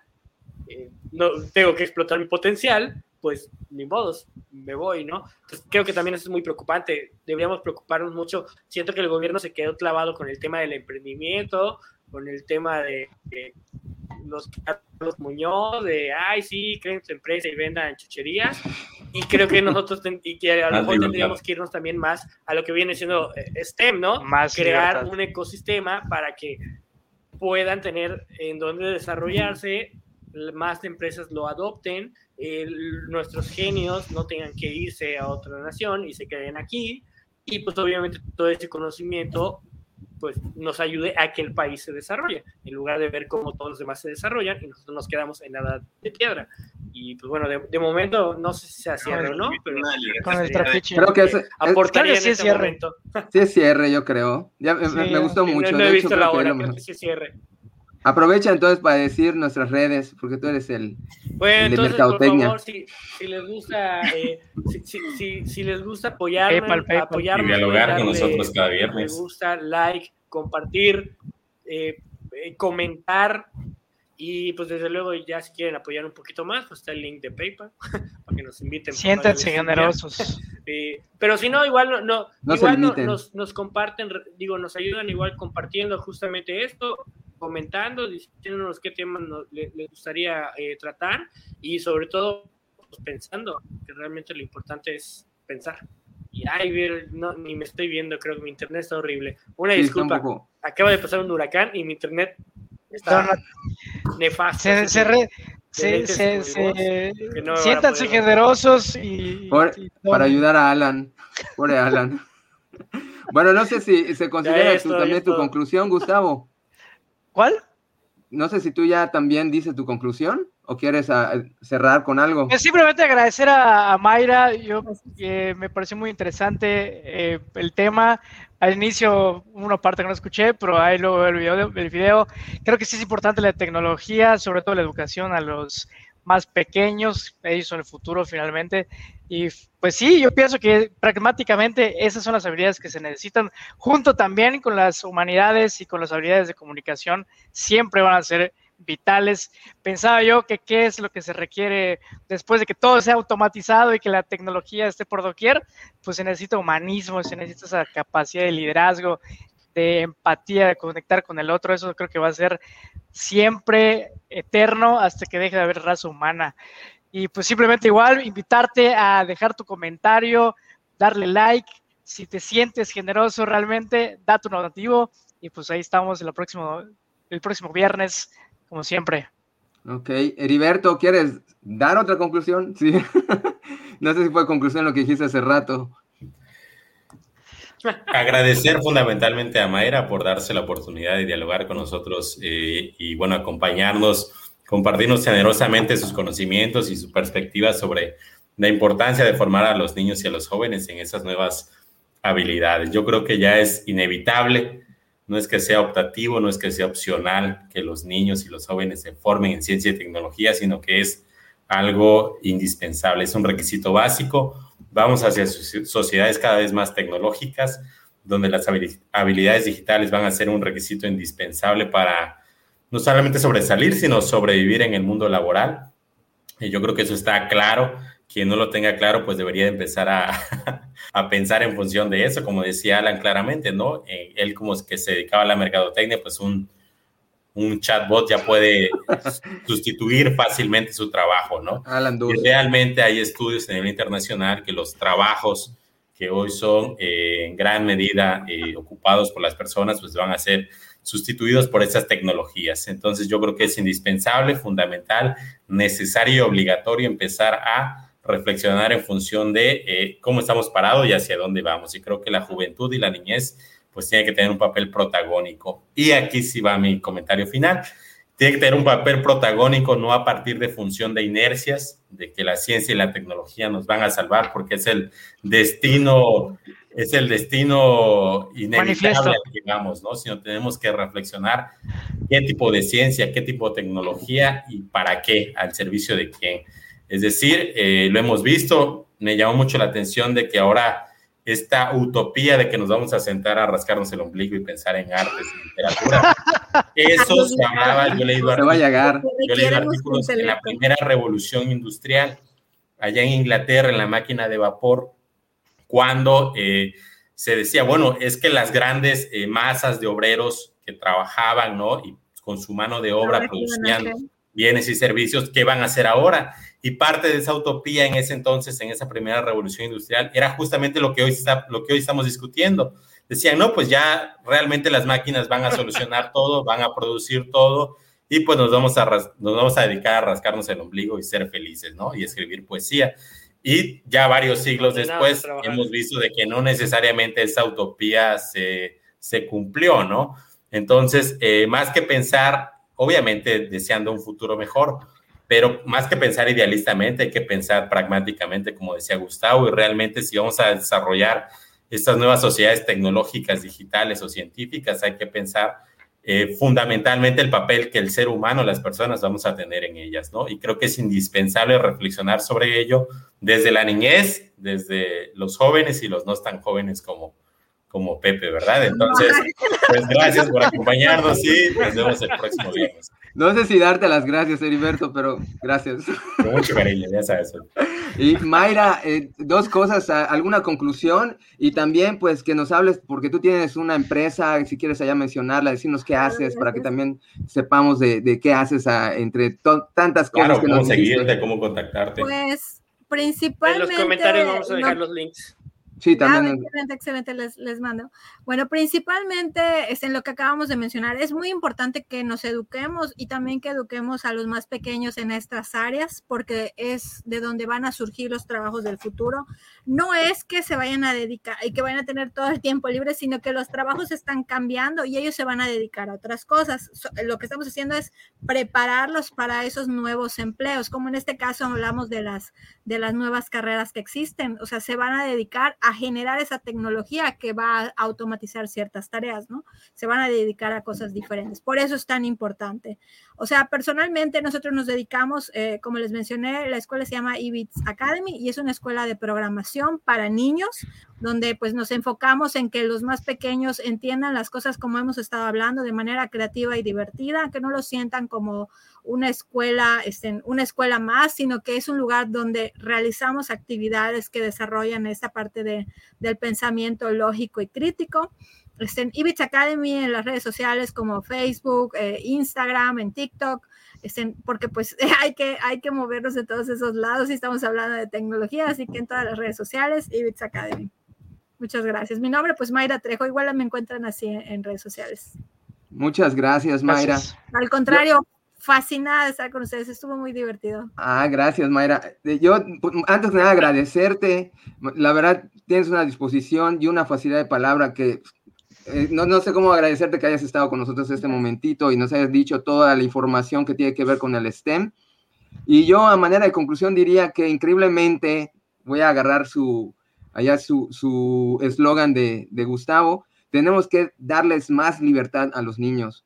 eh, no, tengo que explotar mi potencial, pues ni modos, me voy, ¿no? Entonces creo que también eso es muy preocupante, deberíamos preocuparnos mucho, siento que el gobierno se quedó clavado con el tema del emprendimiento, con el tema de, de los Carlos Muñoz, de, ay, sí, creen su empresa y vendan chucherías. Y creo que nosotros, y que a lo mejor tendríamos que irnos también más a lo que viene siendo eh, STEM, ¿no? Más Crear libertad. un ecosistema para que puedan tener en donde desarrollarse, más empresas lo adopten, el, nuestros genios no tengan que irse a otra nación y se queden aquí. Y pues obviamente todo ese conocimiento pues nos ayude a que el país se desarrolle, en lugar de ver cómo todos los demás se desarrollan y nosotros nos quedamos en la edad de piedra. Y pues bueno, de, momento no sé si se cierre o no, pero con el creo que es, aportaría es, sí es cierre. Momento. Sí es cierre, yo creo. Ya, me, gustó mucho. No, he visto la hora, pero sí es cierre. Aprovecha entonces para decir nuestras redes, porque tú eres el, bueno, el de entonces, Por favor, si, si les gusta, eh, si, si, si, les gusta apoyarme, apoyarme y dialogar con nosotros cada viernes. Les gusta, like, compartir, eh, eh, comentar y pues desde luego ya si quieren apoyar un poquito más, pues está el link de PayPal para que nos inviten. Siéntanse generosos. pero si no, igual no, igual nos, nos comparten, digo, nos ayudan igual compartiendo justamente esto comentando, diciéndonos qué temas les gustaría eh, tratar y sobre todo pues, pensando, que realmente lo importante es pensar. Y ay, no, ni me estoy viendo, creo que mi internet está horrible. Una disculpa, acaba de pasar un huracán y mi internet está nefasto. Se, se, siéntanse generosos y, para ayudar a Alan. Pobre Alan. bueno, no sé si se considera también tu conclusión, Gustavo. ¿Cuál? No sé si tú ya también dices tu conclusión o quieres ah, cerrar con algo. simplemente agradecer a, Mayra, yo eh, me pareció muy interesante eh, el tema. Al inicio, una parte que no escuché, pero ahí luego el video, el video. Creo que sí es importante la tecnología, sobre todo la educación a los más pequeños, ellos son el futuro finalmente. Y pues sí, yo pienso que pragmáticamente esas son las habilidades que se necesitan, junto también con las humanidades y con las habilidades de comunicación, siempre van a ser vitales. Pensaba yo que qué es lo que se requiere después de que todo sea automatizado y que la tecnología esté por doquier, pues se necesita humanismo, se necesita esa capacidad de liderazgo, de empatía, de conectar con el otro. Eso creo que va a ser siempre eterno hasta que deje de haber raza humana. Y pues simplemente igual invitarte a dejar tu comentario, darle like, si te sientes generoso realmente, da tu notativo y pues ahí estamos el próximo, el próximo viernes, como siempre. Ok, Heriberto, ¿quieres dar otra conclusión? Sí. no sé si fue conclusión lo que dijiste hace rato. Agradecer fundamentalmente a Mayra por darse la oportunidad de dialogar con nosotros eh, y, bueno, acompañarnos, compartirnos generosamente sus conocimientos y su perspectiva sobre la importancia de formar a los niños y a los jóvenes en esas nuevas habilidades. Yo creo que ya es inevitable, no es que sea optativo, no es que sea opcional que los niños y los jóvenes se formen en ciencia y tecnología, sino que es algo indispensable, es un requisito básico Vamos hacia sociedades cada vez más tecnológicas, donde las habilidades digitales van a ser un requisito indispensable para no solamente sobresalir, sino sobrevivir en el mundo laboral. Y yo creo que eso está claro. Quien no lo tenga claro, pues debería empezar a, a pensar en función de eso, como decía Alan claramente, ¿no? Eh, él como que se dedicaba a la mercadotecnia, pues un, un chatbot ya puede sustituir fácilmente su trabajo, ¿no? Y realmente hay estudios a nivel internacional que los trabajos que hoy son eh, en gran medida eh, ocupados por las personas, pues van a ser sustituidos por esas tecnologías. Entonces yo creo que es indispensable, fundamental, necesario y obligatorio empezar a reflexionar en función de eh, cómo estamos parados y hacia dónde vamos. Y creo que la juventud y la niñez pues tiene que tener un papel protagónico. Y aquí sí va mi comentario final. Tiene que tener un papel protagónico no a partir de función de inercias, de que la ciencia y la tecnología nos van a salvar porque es el destino, es el destino inevitable, digamos, ¿no? Sino tenemos que reflexionar qué tipo de ciencia, qué tipo de tecnología y para qué, al servicio de quién. Es decir, eh, lo hemos visto, me llamó mucho la atención de que ahora esta utopía de que nos vamos a sentar a rascarnos el ombligo y pensar en artes y literatura. Eso se hablaba, yo he leído artículos, yo artículos en la primera revolución industrial, allá en Inglaterra, en la máquina de vapor, cuando eh, se decía, bueno, es que las grandes eh, masas de obreros que trabajaban, ¿no? Y con su mano de obra producían bienes y servicios, ¿qué van a hacer ahora? Y parte de esa utopía en ese entonces, en esa primera revolución industrial, era justamente lo que hoy, está, lo que hoy estamos discutiendo. Decían, no, pues ya realmente las máquinas van a solucionar todo, van a producir todo, y pues nos vamos, a nos vamos a dedicar a rascarnos el ombligo y ser felices, ¿no? Y escribir poesía. Y ya varios siglos después hemos visto de que no necesariamente esa utopía se se cumplió, ¿no? Entonces, eh, más que pensar, obviamente deseando un futuro mejor, pero más que pensar idealistamente, hay que pensar pragmáticamente, como decía Gustavo, y realmente si vamos a desarrollar estas nuevas sociedades tecnológicas, digitales o científicas, hay que pensar eh, fundamentalmente el papel que el ser humano, las personas, vamos a tener en ellas, ¿no? Y creo que es indispensable reflexionar sobre ello desde la niñez, desde los jóvenes y los no tan jóvenes como, como Pepe, ¿verdad? Entonces, pues gracias por acompañarnos y nos vemos el próximo viernes. No sé si darte las gracias, Heriberto, pero gracias. Con mucho cariño, ya sabes. Y Mayra, eh, dos cosas, alguna conclusión y también pues que nos hables, porque tú tienes una empresa, si quieres allá mencionarla, decirnos qué haces para que también sepamos de, qué haces entre tantas cosas. Claro, cómo seguirte, cómo contactarte. Pues principalmente... En los comentarios vamos a dejar los links. Sí, también. excelente, excelente, les, les, mando. Bueno, principalmente es en lo que acabamos de mencionar. Es muy importante que nos eduquemos y también que eduquemos a los más pequeños en estas áreas, porque es de donde van a surgir los trabajos del futuro. No es que se vayan a dedicar y que vayan a tener todo el tiempo libre, sino que los trabajos están cambiando y ellos se van a dedicar a otras cosas. lo que estamos haciendo es prepararlos para esos nuevos empleos, como en este caso hablamos de las, de las nuevas carreras que existen. O sea, se van a dedicar a a generar esa tecnología que va a automatizar ciertas tareas, ¿no? Se van a dedicar a cosas diferentes. Por eso es tan importante. O sea, personalmente nosotros nos dedicamos, eh, como les mencioné, la escuela se llama EBITS Academy y es una escuela de programación para niños, donde pues nos enfocamos en que los más pequeños entiendan las cosas como hemos estado hablando de manera creativa y divertida, que no lo sientan como una escuela, este, una escuela más, sino que es un lugar donde realizamos actividades que desarrollan esta parte de, del pensamiento lógico y crítico en Ibits Academy en las redes sociales como Facebook, eh, Instagram, en TikTok, estén, porque pues hay que, hay que movernos de todos esos lados y estamos hablando de tecnología, así que en todas las redes sociales, Ibits Academy. Muchas gracias. Mi nombre, pues Mayra Trejo, igual me encuentran así en, redes sociales. Muchas gracias, Mayra. Al contrario, fascinada de estar con ustedes, estuvo muy divertido. Ah, gracias, Mayra. Yo, pues, antes de nada, agradecerte. La verdad, tienes una disposición y una facilidad de palabra que eh, no, no, sé cómo agradecerte que hayas estado con nosotros este momentito y nos hayas dicho toda la información que tiene que ver con el STEM. Y yo a manera de conclusión diría que increíblemente voy a agarrar su, allá su eslogan de, de Gustavo, tenemos que darles más libertad a los niños,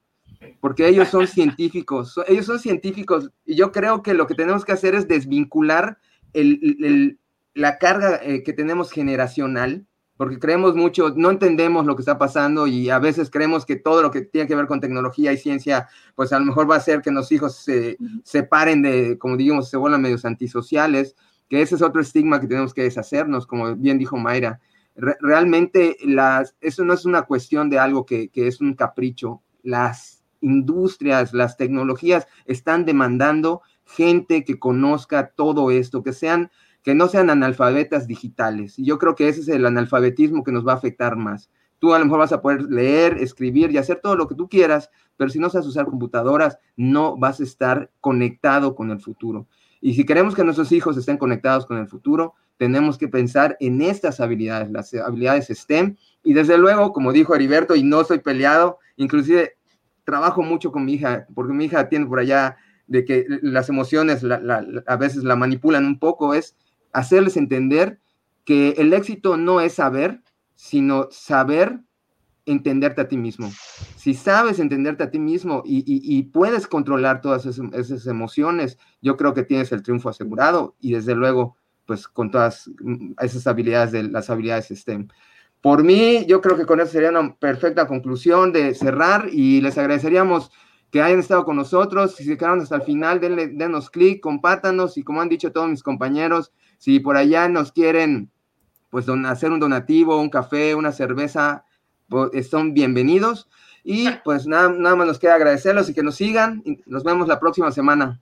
porque ellos son científicos, ellos son científicos y yo creo que lo que tenemos que hacer es desvincular el, el, la carga eh, que tenemos generacional porque creemos mucho, no entendemos lo que está pasando y a veces creemos que todo lo que tiene que ver con tecnología y ciencia, pues a lo mejor va a hacer que los hijos se separen de, como digamos, se vuelvan medios antisociales, que ese es otro estigma que tenemos que deshacernos, como bien dijo Mayra. realmente las, eso no es una cuestión de algo que, que es un capricho. Las industrias, las tecnologías están demandando gente que conozca todo esto, que sean que no sean analfabetas digitales. Y yo creo que ese es el analfabetismo que nos va a afectar más. Tú a lo mejor vas a poder leer, escribir y hacer todo lo que tú quieras, pero si no sabes usar computadoras, no vas a estar conectado con el futuro. Y si queremos que nuestros hijos estén conectados con el futuro, tenemos que pensar en estas habilidades, las habilidades STEM. Y desde luego, como dijo Heriberto, y no soy peleado, inclusive trabajo mucho con mi hija, porque mi hija tiene por allá de que las emociones a veces la manipulan un poco, es hacerles entender que el éxito no es saber, sino saber entenderte a ti mismo. Si sabes entenderte a ti mismo y, puedes controlar todas esas, emociones, yo creo que tienes el triunfo asegurado y desde luego, pues con todas esas habilidades de las habilidades STEM. Por mí, yo creo que con eso sería una perfecta conclusión de cerrar y les agradeceríamos que hayan estado con nosotros. Si se quedaron hasta el final, denle, denos clic, compártanos y como han dicho todos mis compañeros, si por allá nos quieren pues hacer un donativo, un café, una cerveza, pues, son bienvenidos. Y pues nada, nada más nos queda agradecerlos y que nos sigan. nos vemos la próxima semana.